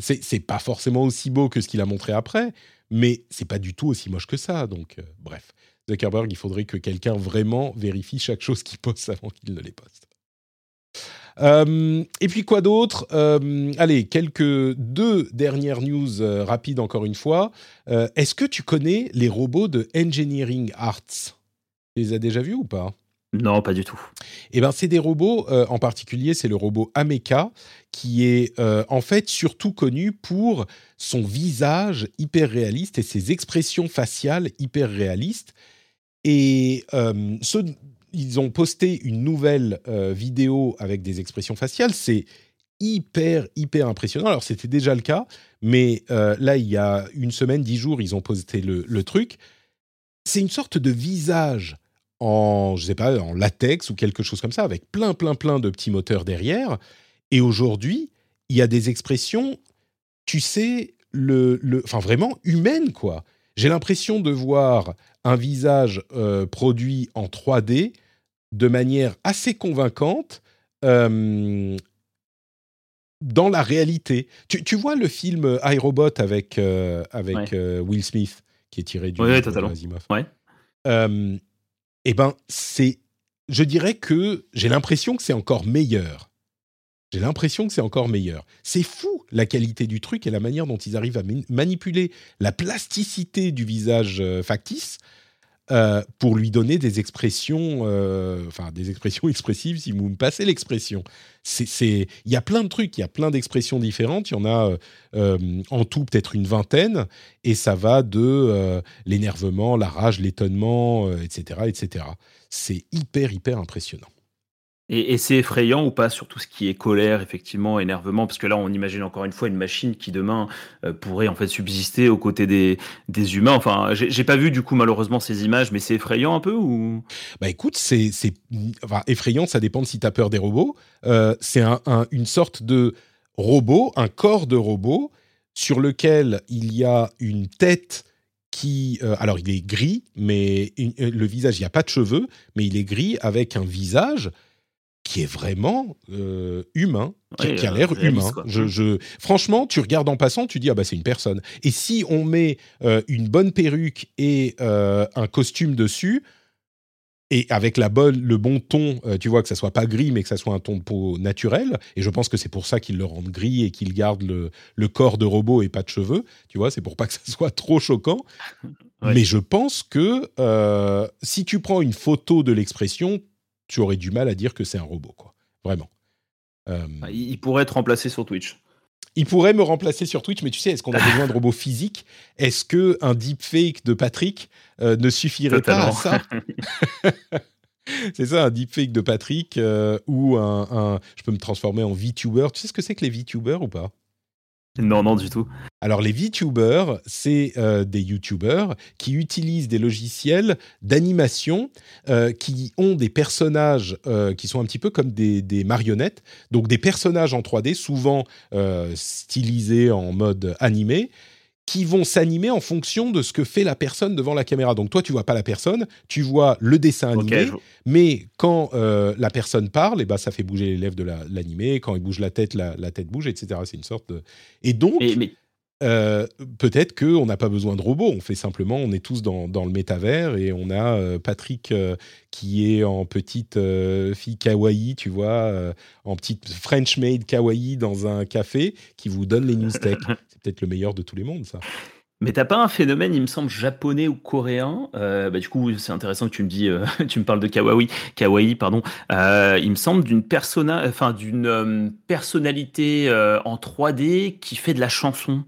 C'est c'est pas forcément aussi beau que ce qu'il a montré après, mais c'est pas du tout aussi moche que ça. Donc euh, bref, Zuckerberg, il faudrait que quelqu'un vraiment vérifie chaque chose qu'il poste avant qu'il ne les poste. Euh, et puis quoi d'autre? Euh, Allez, quelques deux dernières news euh, rapides encore une fois. Est-ce que tu connais les robots de Engineering Arts? Tu les as déjà vus ou pas? Non, pas du tout. Eh ben, c'est des robots. en particulier, c'est le robot Ameca qui est en fait surtout connu pour son visage hyper réaliste et ses expressions faciales hyper réalistes. Et ce ils ont posté une nouvelle euh, vidéo avec des expressions faciales. C'est hyper, hyper impressionnant. Alors, c'était déjà le cas, mais euh, là, il y a une semaine, dix jours, ils ont posté le, truc. C'est une sorte de visage en, je sais pas, en latex ou quelque chose comme ça, avec plein, plein, plein de petits moteurs derrière. Et aujourd'hui, il y a des expressions, tu sais, le, le, enfin vraiment humaines, quoi. J'ai l'impression de voir un visage euh, produit en 3D de manière assez convaincante euh, dans la réalité. Tu, vois le film iRobot avec, euh, avec Will Smith qui est tiré du oui, totalement. Ouais. eh ben, c'est, je dirais que j'ai l'impression que c'est encore meilleur. J'ai l'impression que c'est encore meilleur. C'est fou la qualité du truc et la manière dont ils arrivent à manipuler la plasticité du visage factice euh, pour lui donner des expressions, euh, des expressions expressives, si vous me passez l'expression. Il y a plein de trucs, il y a plein d'expressions différentes. Il y en a euh, en tout peut-être une vingtaine, et ça va de l'énervement, la rage, l'étonnement, etc., etc. C'est hyper hyper impressionnant. Et, c'est effrayant ou pas sur tout ce qui est colère, effectivement, énervement, parce que là, on imagine encore une fois une machine qui demain euh, pourrait en fait subsister aux côtés des, des humains. Enfin, j'ai pas vu du coup malheureusement ces images, mais c'est effrayant un peu ou? Bah écoute, c'est effrayant. Ça dépend de si t'as peur des robots. Euh, c'est un, une sorte de robot, un corps de robot sur lequel il y a une tête qui, euh, alors il est gris, mais le visage, il n'y a pas de cheveux, mais il est gris avec un visage qui est vraiment euh, humain, qui, a l'air humain. Je, franchement, tu regardes en passant, tu dis ah bah c'est une personne. Et si on met euh, une bonne perruque et euh, un costume dessus, et avec la bonne, le bon ton, tu vois que ça soit pas gris, mais que ça soit un ton de peau naturel. Et je pense que c'est pour ça qu'ils le rendent gris et qu'ils gardent le, le, corps de robot et pas de cheveux. Tu vois, c'est pour pas que ça soit trop choquant. Mais je pense que si tu prends une photo de l'expression, tu aurais du mal à dire que c'est un robot, quoi. Vraiment. Euh, il pourrait être remplacé sur Twitch. Il pourrait me remplacer sur Twitch, mais tu sais, est-ce qu'on a besoin de robots physiques? Est-ce que un deepfake de Patrick euh, ne suffirait pas à ça? C'est ça, un deepfake de Patrick euh, ou un, un, Je peux me transformer en VTuber. Tu sais ce que c'est que les VTubers ou pas? non, non, du tout. Alors, les VTubers, c'est euh, des YouTubers qui utilisent des logiciels d'animation euh, qui ont des personnages euh, qui sont un petit peu comme des, des, marionnettes. Donc, des personnages en 3D, souvent stylisés en mode animé, qui vont s'animer en fonction de ce que fait la personne devant la caméra. Donc toi, tu vois pas la personne, tu vois le dessin animé, mais quand euh, la personne parle, et eh ben, ça fait bouger les lèvres de l'animé, quand il bouge la tête, la, tête bouge, etc. C'est une sorte de... Et donc... Euh, peut-être qu'on n'a pas besoin de robots, on fait simplement, on est tous dans, dans le métavers et on a euh, Patrick qui est en petite fille kawaii, tu vois, en petite French maid kawaii dans un café qui vous donne les news tech. peut-être le meilleur de tous les mondes, ça. Mais t'as pas un phénomène, il me semble, japonais ou coréen euh, bah, Du coup, c'est intéressant que tu me dis, euh, tu me parles de kawaii, kawaii, pardon. Euh, il me semble d'une persona, enfin d'une personnalité en 3D qui fait de la chanson.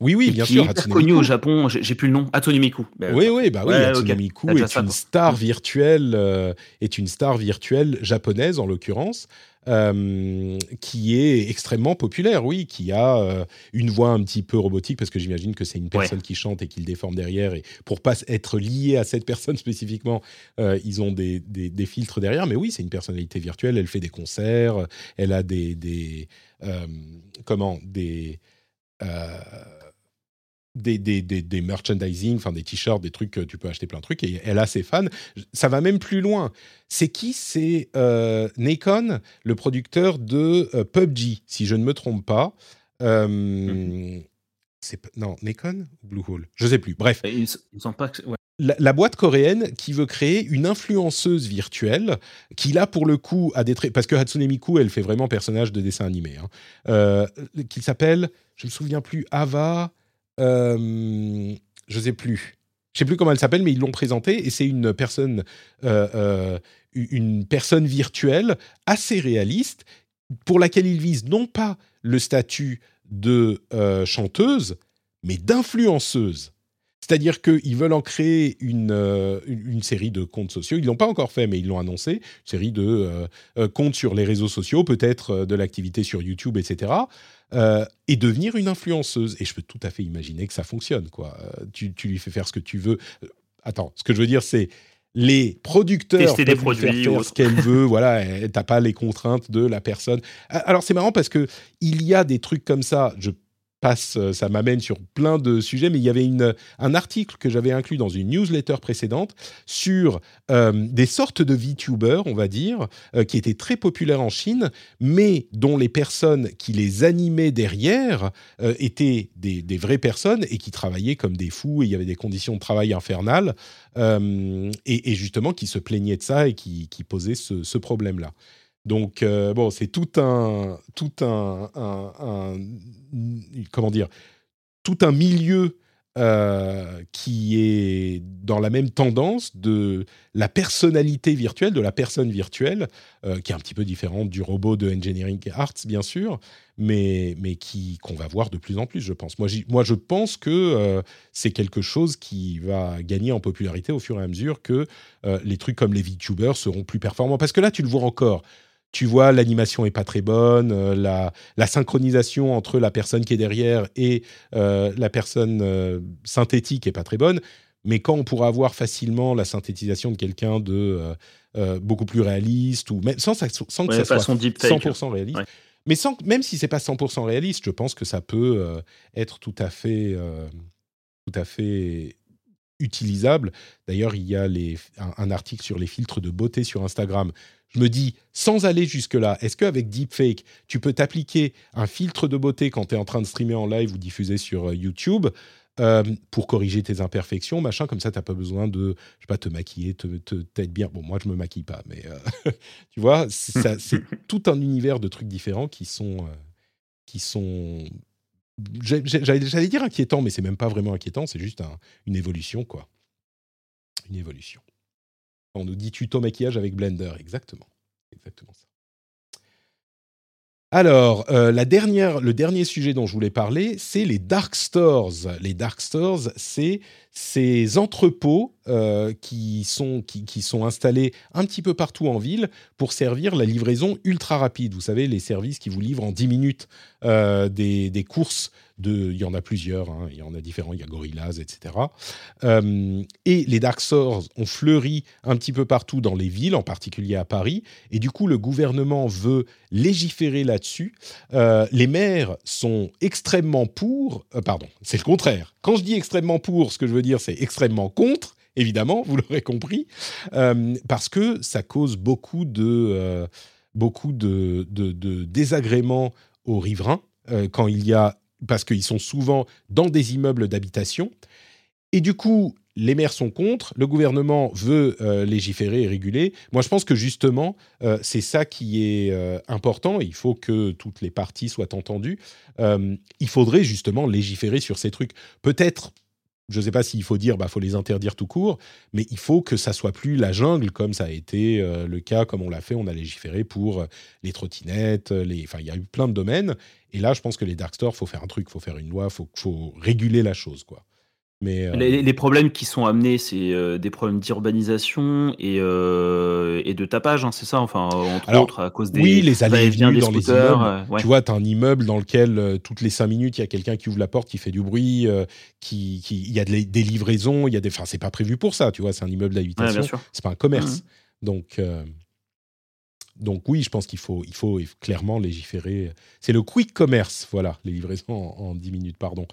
Oui, oui, bien sûr. Est connu au Japon, j'ai plus le nom. Hatsune Miku. Bah, oui, oui, bah oui. Miku est une star virtuelle, est une star virtuelle japonaise en l'occurrence. Euh, qui est extrêmement populaire, oui, qui a euh, une voix un petit peu robotique, parce que j'imagine que c'est une personne qui chante et qui le déforme derrière, et pour pas être lié à cette personne spécifiquement, euh, ils ont des, des, filtres derrière, mais oui, c'est une personnalité virtuelle, elle fait des concerts, elle a des... des comment Des des, des, des, merchandising, enfin des t-shirts, des trucs, tu peux acheter plein de trucs, et elle a ses fans. Ça va même plus loin. C'est qui? C'est euh, le producteur de euh, PUBG, si je ne me trompe pas. Euh. Non, Nacon ou Bluehole Je sais plus. Bref. pas la, boîte coréenne qui veut créer une influenceuse virtuelle qui là pour le coup a des traits parce que Hatsune Miku elle fait vraiment personnage de dessin animé hein, euh, qui s'appelle je me souviens plus Ava euh, je sais plus. Je sais plus comment elle s'appelle, mais ils l'ont présentée et c'est une personne, euh, euh, une personne virtuelle assez réaliste pour laquelle ils visent non pas le statut de chanteuse, mais d'influenceuse. C'est-à-dire qu'ils veulent en créer une, une, série de comptes sociaux. Ils ne l'ont pas encore fait, mais ils l'ont annoncé. Une série de comptes sur les réseaux sociaux, peut-être de l'activité sur YouTube, etc. Euh, et devenir une influenceuse. Et je peux tout à fait imaginer que ça fonctionne. Quoi. Euh, tu, lui fais faire ce que tu veux. Euh, attends, ce que je veux dire, c'est les producteurs peuvent des produits faire, ce qu'elle veut. voilà, t'as pas les contraintes de la personne. Alors c'est marrant parce que il y a des trucs comme ça. Je euh, ça m'amène sur plein de sujets, mais il y avait un article que j'avais inclus dans une newsletter précédente sur euh, des sortes de VTubers, on va dire, euh, qui étaient très populaires en Chine, mais dont les personnes qui les animaient derrière étaient des, vraies personnes et qui travaillaient comme des fous, et il y avait des conditions de travail infernales, et, justement qui se plaignaient de ça et qui, posaient ce problème-là. Donc, euh, bon, c'est tout un, tout un, comment dire, tout un milieu euh, qui est dans la même tendance de la personnalité virtuelle, de la personne virtuelle, euh, qui est un petit peu différente du robot de Engineering Arts, bien sûr, mais, mais qui qu'on va voir de plus en plus, je pense. Moi, moi je pense que c'est quelque chose qui va gagner en popularité au fur et à mesure que les trucs comme les VTubers seront plus performants. Parce que là, tu le vois encore tu vois, l'animation est pas très bonne, euh, la, synchronisation entre la personne qui est derrière et euh, la personne euh, synthétique est pas très bonne. Mais quand on pourra avoir facilement la synthétisation de quelqu'un de beaucoup plus réaliste ou même sans, sans que ça soit 100% réaliste, mais sans, même si c'est pas 100% réaliste, je pense que ça peut être tout à fait, tout à fait utilisable. D'ailleurs, il y a les, un, article sur les filtres de beauté sur Instagram je me dis, sans aller jusque-là, est-ce qu'avec Deepfake, tu peux t'appliquer un filtre de beauté quand tu es en train de streamer en live ou diffuser sur euh, YouTube euh, pour corriger tes imperfections, machin, comme ça, tu n'as pas besoin de, je sais pas, te maquiller, te, t'être bien. Bon, moi, je me maquille pas, mais euh, tu vois, c'est tout un univers de trucs différents qui sont, qui sont, j'allais dire inquiétants, mais c'est même pas vraiment inquiétant, c'est juste une évolution, quoi. Une évolution. On nous dit tuto maquillage avec Blender, exactement. Exactement ça. Alors, euh, la dernière, le dernier sujet dont je voulais parler, c'est les dark stores. Les dark stores, c'est ces entrepôts euh, qui, sont, qui, sont installés un petit peu partout en ville pour servir la livraison ultra rapide. Vous savez, les services qui vous livrent en 10 minutes euh, des, des, courses il y en a plusieurs, hein, il y en a différents, il y a Gorillaz, etc. Euh, et les dark stores ont fleuri un petit peu partout dans les villes, en particulier à Paris, et du coup le gouvernement veut légiférer là-dessus. Les maires sont extrêmement pour, pardon, c'est le contraire. Quand je dis extrêmement pour, ce que je veux c'est extrêmement contre, évidemment, vous l'aurez compris, parce que ça cause beaucoup de, beaucoup de, désagréments aux riverains quand il y a parce qu'ils sont souvent dans des immeubles d'habitation. Et du coup, les maires sont contre, le gouvernement veut euh, légiférer et réguler. Moi, je pense que justement, euh, c'est ça qui est euh, important. Il faut que toutes les parties soient entendues. il faudrait justement légiférer sur ces trucs. Peut-être je ne sais pas s'il faut dire, bah, faut les interdire tout court, mais il faut que ça soit plus la jungle comme ça a été euh, le cas, comme on l'a fait. On a légiféré pour euh, les trottinettes, les, enfin, il y a eu plein de domaines. Et là, je pense que les dark stores, faut faire un truc, faut faire une loi, faut, faut réguler la chose, quoi. Mais, euh, les, problèmes qui sont amenés, c'est euh, des problèmes d'urbanisation et, euh, et, de tapage, hein, c'est ça Enfin, entre autres, à cause des. Oui, les allées et dans les immeubles. Tu vois, tu as un immeuble dans lequel, toutes les cinq minutes, il y a quelqu'un qui ouvre la porte, qui fait du bruit, qui, il y a des livraisons, il y a des. Enfin, c'est pas prévu pour ça, tu vois, c'est un immeuble d'habitation, c'est pas un commerce. Mmh. Donc. Donc oui, je pense qu'il faut, il faut clairement légiférer. C'est le quick commerce, voilà, les livraisons en, en 10 minutes, pardon.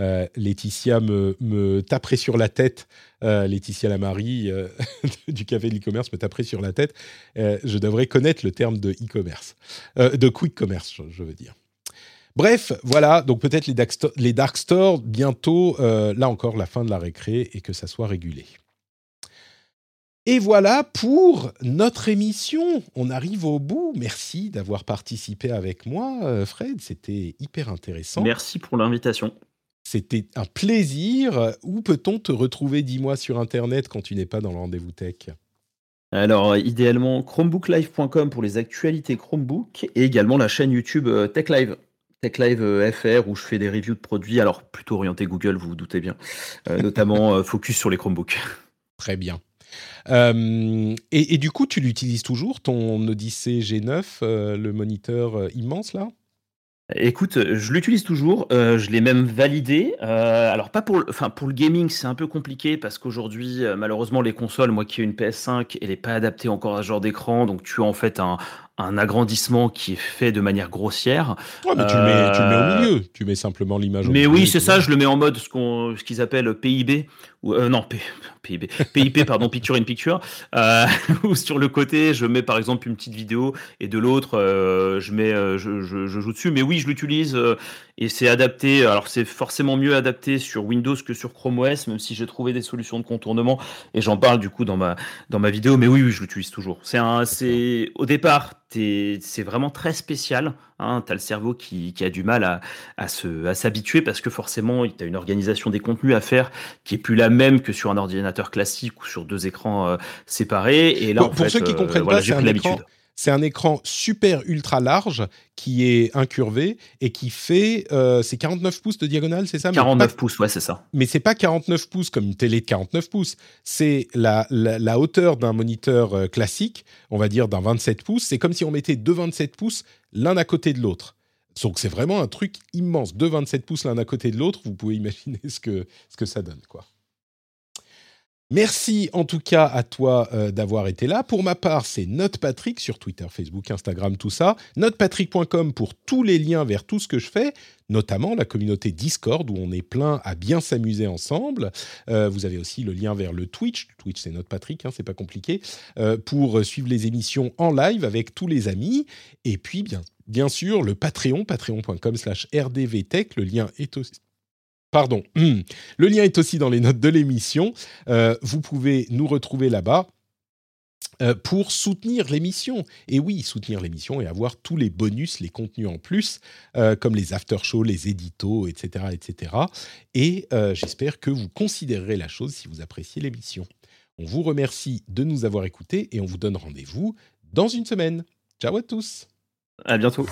Euh, Laetitia me, taperait sur la tête, euh, Laetitia Lamari euh, du café de l'e-commerce me taperait sur la tête. je devrais connaître le terme de e-commerce, de quick commerce, je, veux dire. Bref, voilà, donc peut-être les, les, dark stores, bientôt, là encore, la fin de la récré et que ça soit régulé. Et voilà pour notre émission. On arrive au bout. Merci d'avoir participé avec moi, Fred. C'était hyper intéressant. Merci pour l'invitation. C'était un plaisir. Où peut-on te retrouver, dis-moi, sur Internet quand tu n'es pas dans le rendez-vous tech? Alors, idéalement, chromebooklive.com pour les actualités Chromebook et également la chaîne YouTube euh, TechLive. TechLive euh, FR où je fais des reviews de produits, alors plutôt orienté Google, vous vous doutez bien, euh, notamment focus sur les Chromebooks. Très bien. et, et, du coup, tu l'utilises toujours, ton Odyssey G9, le moniteur immense là? Écoute, je l'utilise toujours, euh, je l'ai même validé. Euh, alors pas pour, enfin pour le gaming, c'est un peu compliqué parce qu'aujourd'hui, euh, malheureusement, les consoles, moi qui ai une PS5, elle n'est pas adaptée encore à ce genre d'écran, donc tu as en fait un, un agrandissement qui est fait de manière grossière. Ouais, mais tu, le mets, tu, le mets, au milieu, tu mets simplement l'image. Mais oui, c'est ça, je le mets en mode ce qu'on, ce qu'ils appellent PIB ou non PIB, PIP pardon, picture in picture, ou sur le côté, je mets par exemple une petite vidéo et de l'autre, je mets, je, je, je, joue dessus. Mais oui, je l'utilise et c'est adapté. Alors c'est forcément mieux adapté sur Windows que sur Chrome OS, même si j'ai trouvé des solutions de contournement et j'en parle du coup dans ma dans ma vidéo. Mais oui, oui je l'utilise toujours. C'est un, c'est au départ c'est vraiment très spécial. Hein. Tu as le cerveau qui, a du mal à, à s'habituer parce que forcément, tu as une organisation des contenus à faire qui est plus la même que sur un ordinateur classique ou sur deux écrans euh, séparés. Et là, pour, ceux qui comprennent pas, c'est un écran c'est un écran super ultra large qui est incurvé et qui fait euh, c'est 49 pouces de diagonale, c'est ça 49 pouces, ouais, c'est ça. Mais c'est pas 49 pouces comme une télé de 49 pouces, c'est la, la, hauteur d'un moniteur euh, classique, on va dire d'un 27 pouces. C'est comme si on mettait deux 27 pouces l'un à côté de l'autre. Donc c'est vraiment un truc immense, deux 27 pouces l'un à côté de l'autre. Vous pouvez imaginer ce que, ce que ça donne, quoi. Merci en tout cas à toi euh, d'avoir été là. Pour ma part, c'est NotePatrick sur Twitter, Facebook, Instagram, tout ça. Notepatrick.com pour tous les liens vers tout ce que je fais, notamment la communauté Discord où on est plein à bien s'amuser ensemble. Euh, vous avez aussi le lien vers le Twitch. Twitch, c'est NotePatrick, hein, c'est pas compliqué, euh, pour suivre les émissions en live avec tous les amis. Et puis, bien, bien sûr, le Patreon, patreon.com slash rdvtech. Le lien est aussi Pardon. Le lien est aussi dans les notes de l'émission. Euh, vous pouvez nous retrouver là-bas. Euh, pour soutenir l'émission. Et oui, soutenir l'émission et avoir tous les bonus, les contenus en plus, euh, comme les after-shows, les éditos, etc. etc. Et j'espère que vous considérerez la chose si vous appréciez l'émission. On vous remercie de nous avoir écoutés et on vous donne rendez-vous dans une semaine. Ciao à tous. À bientôt.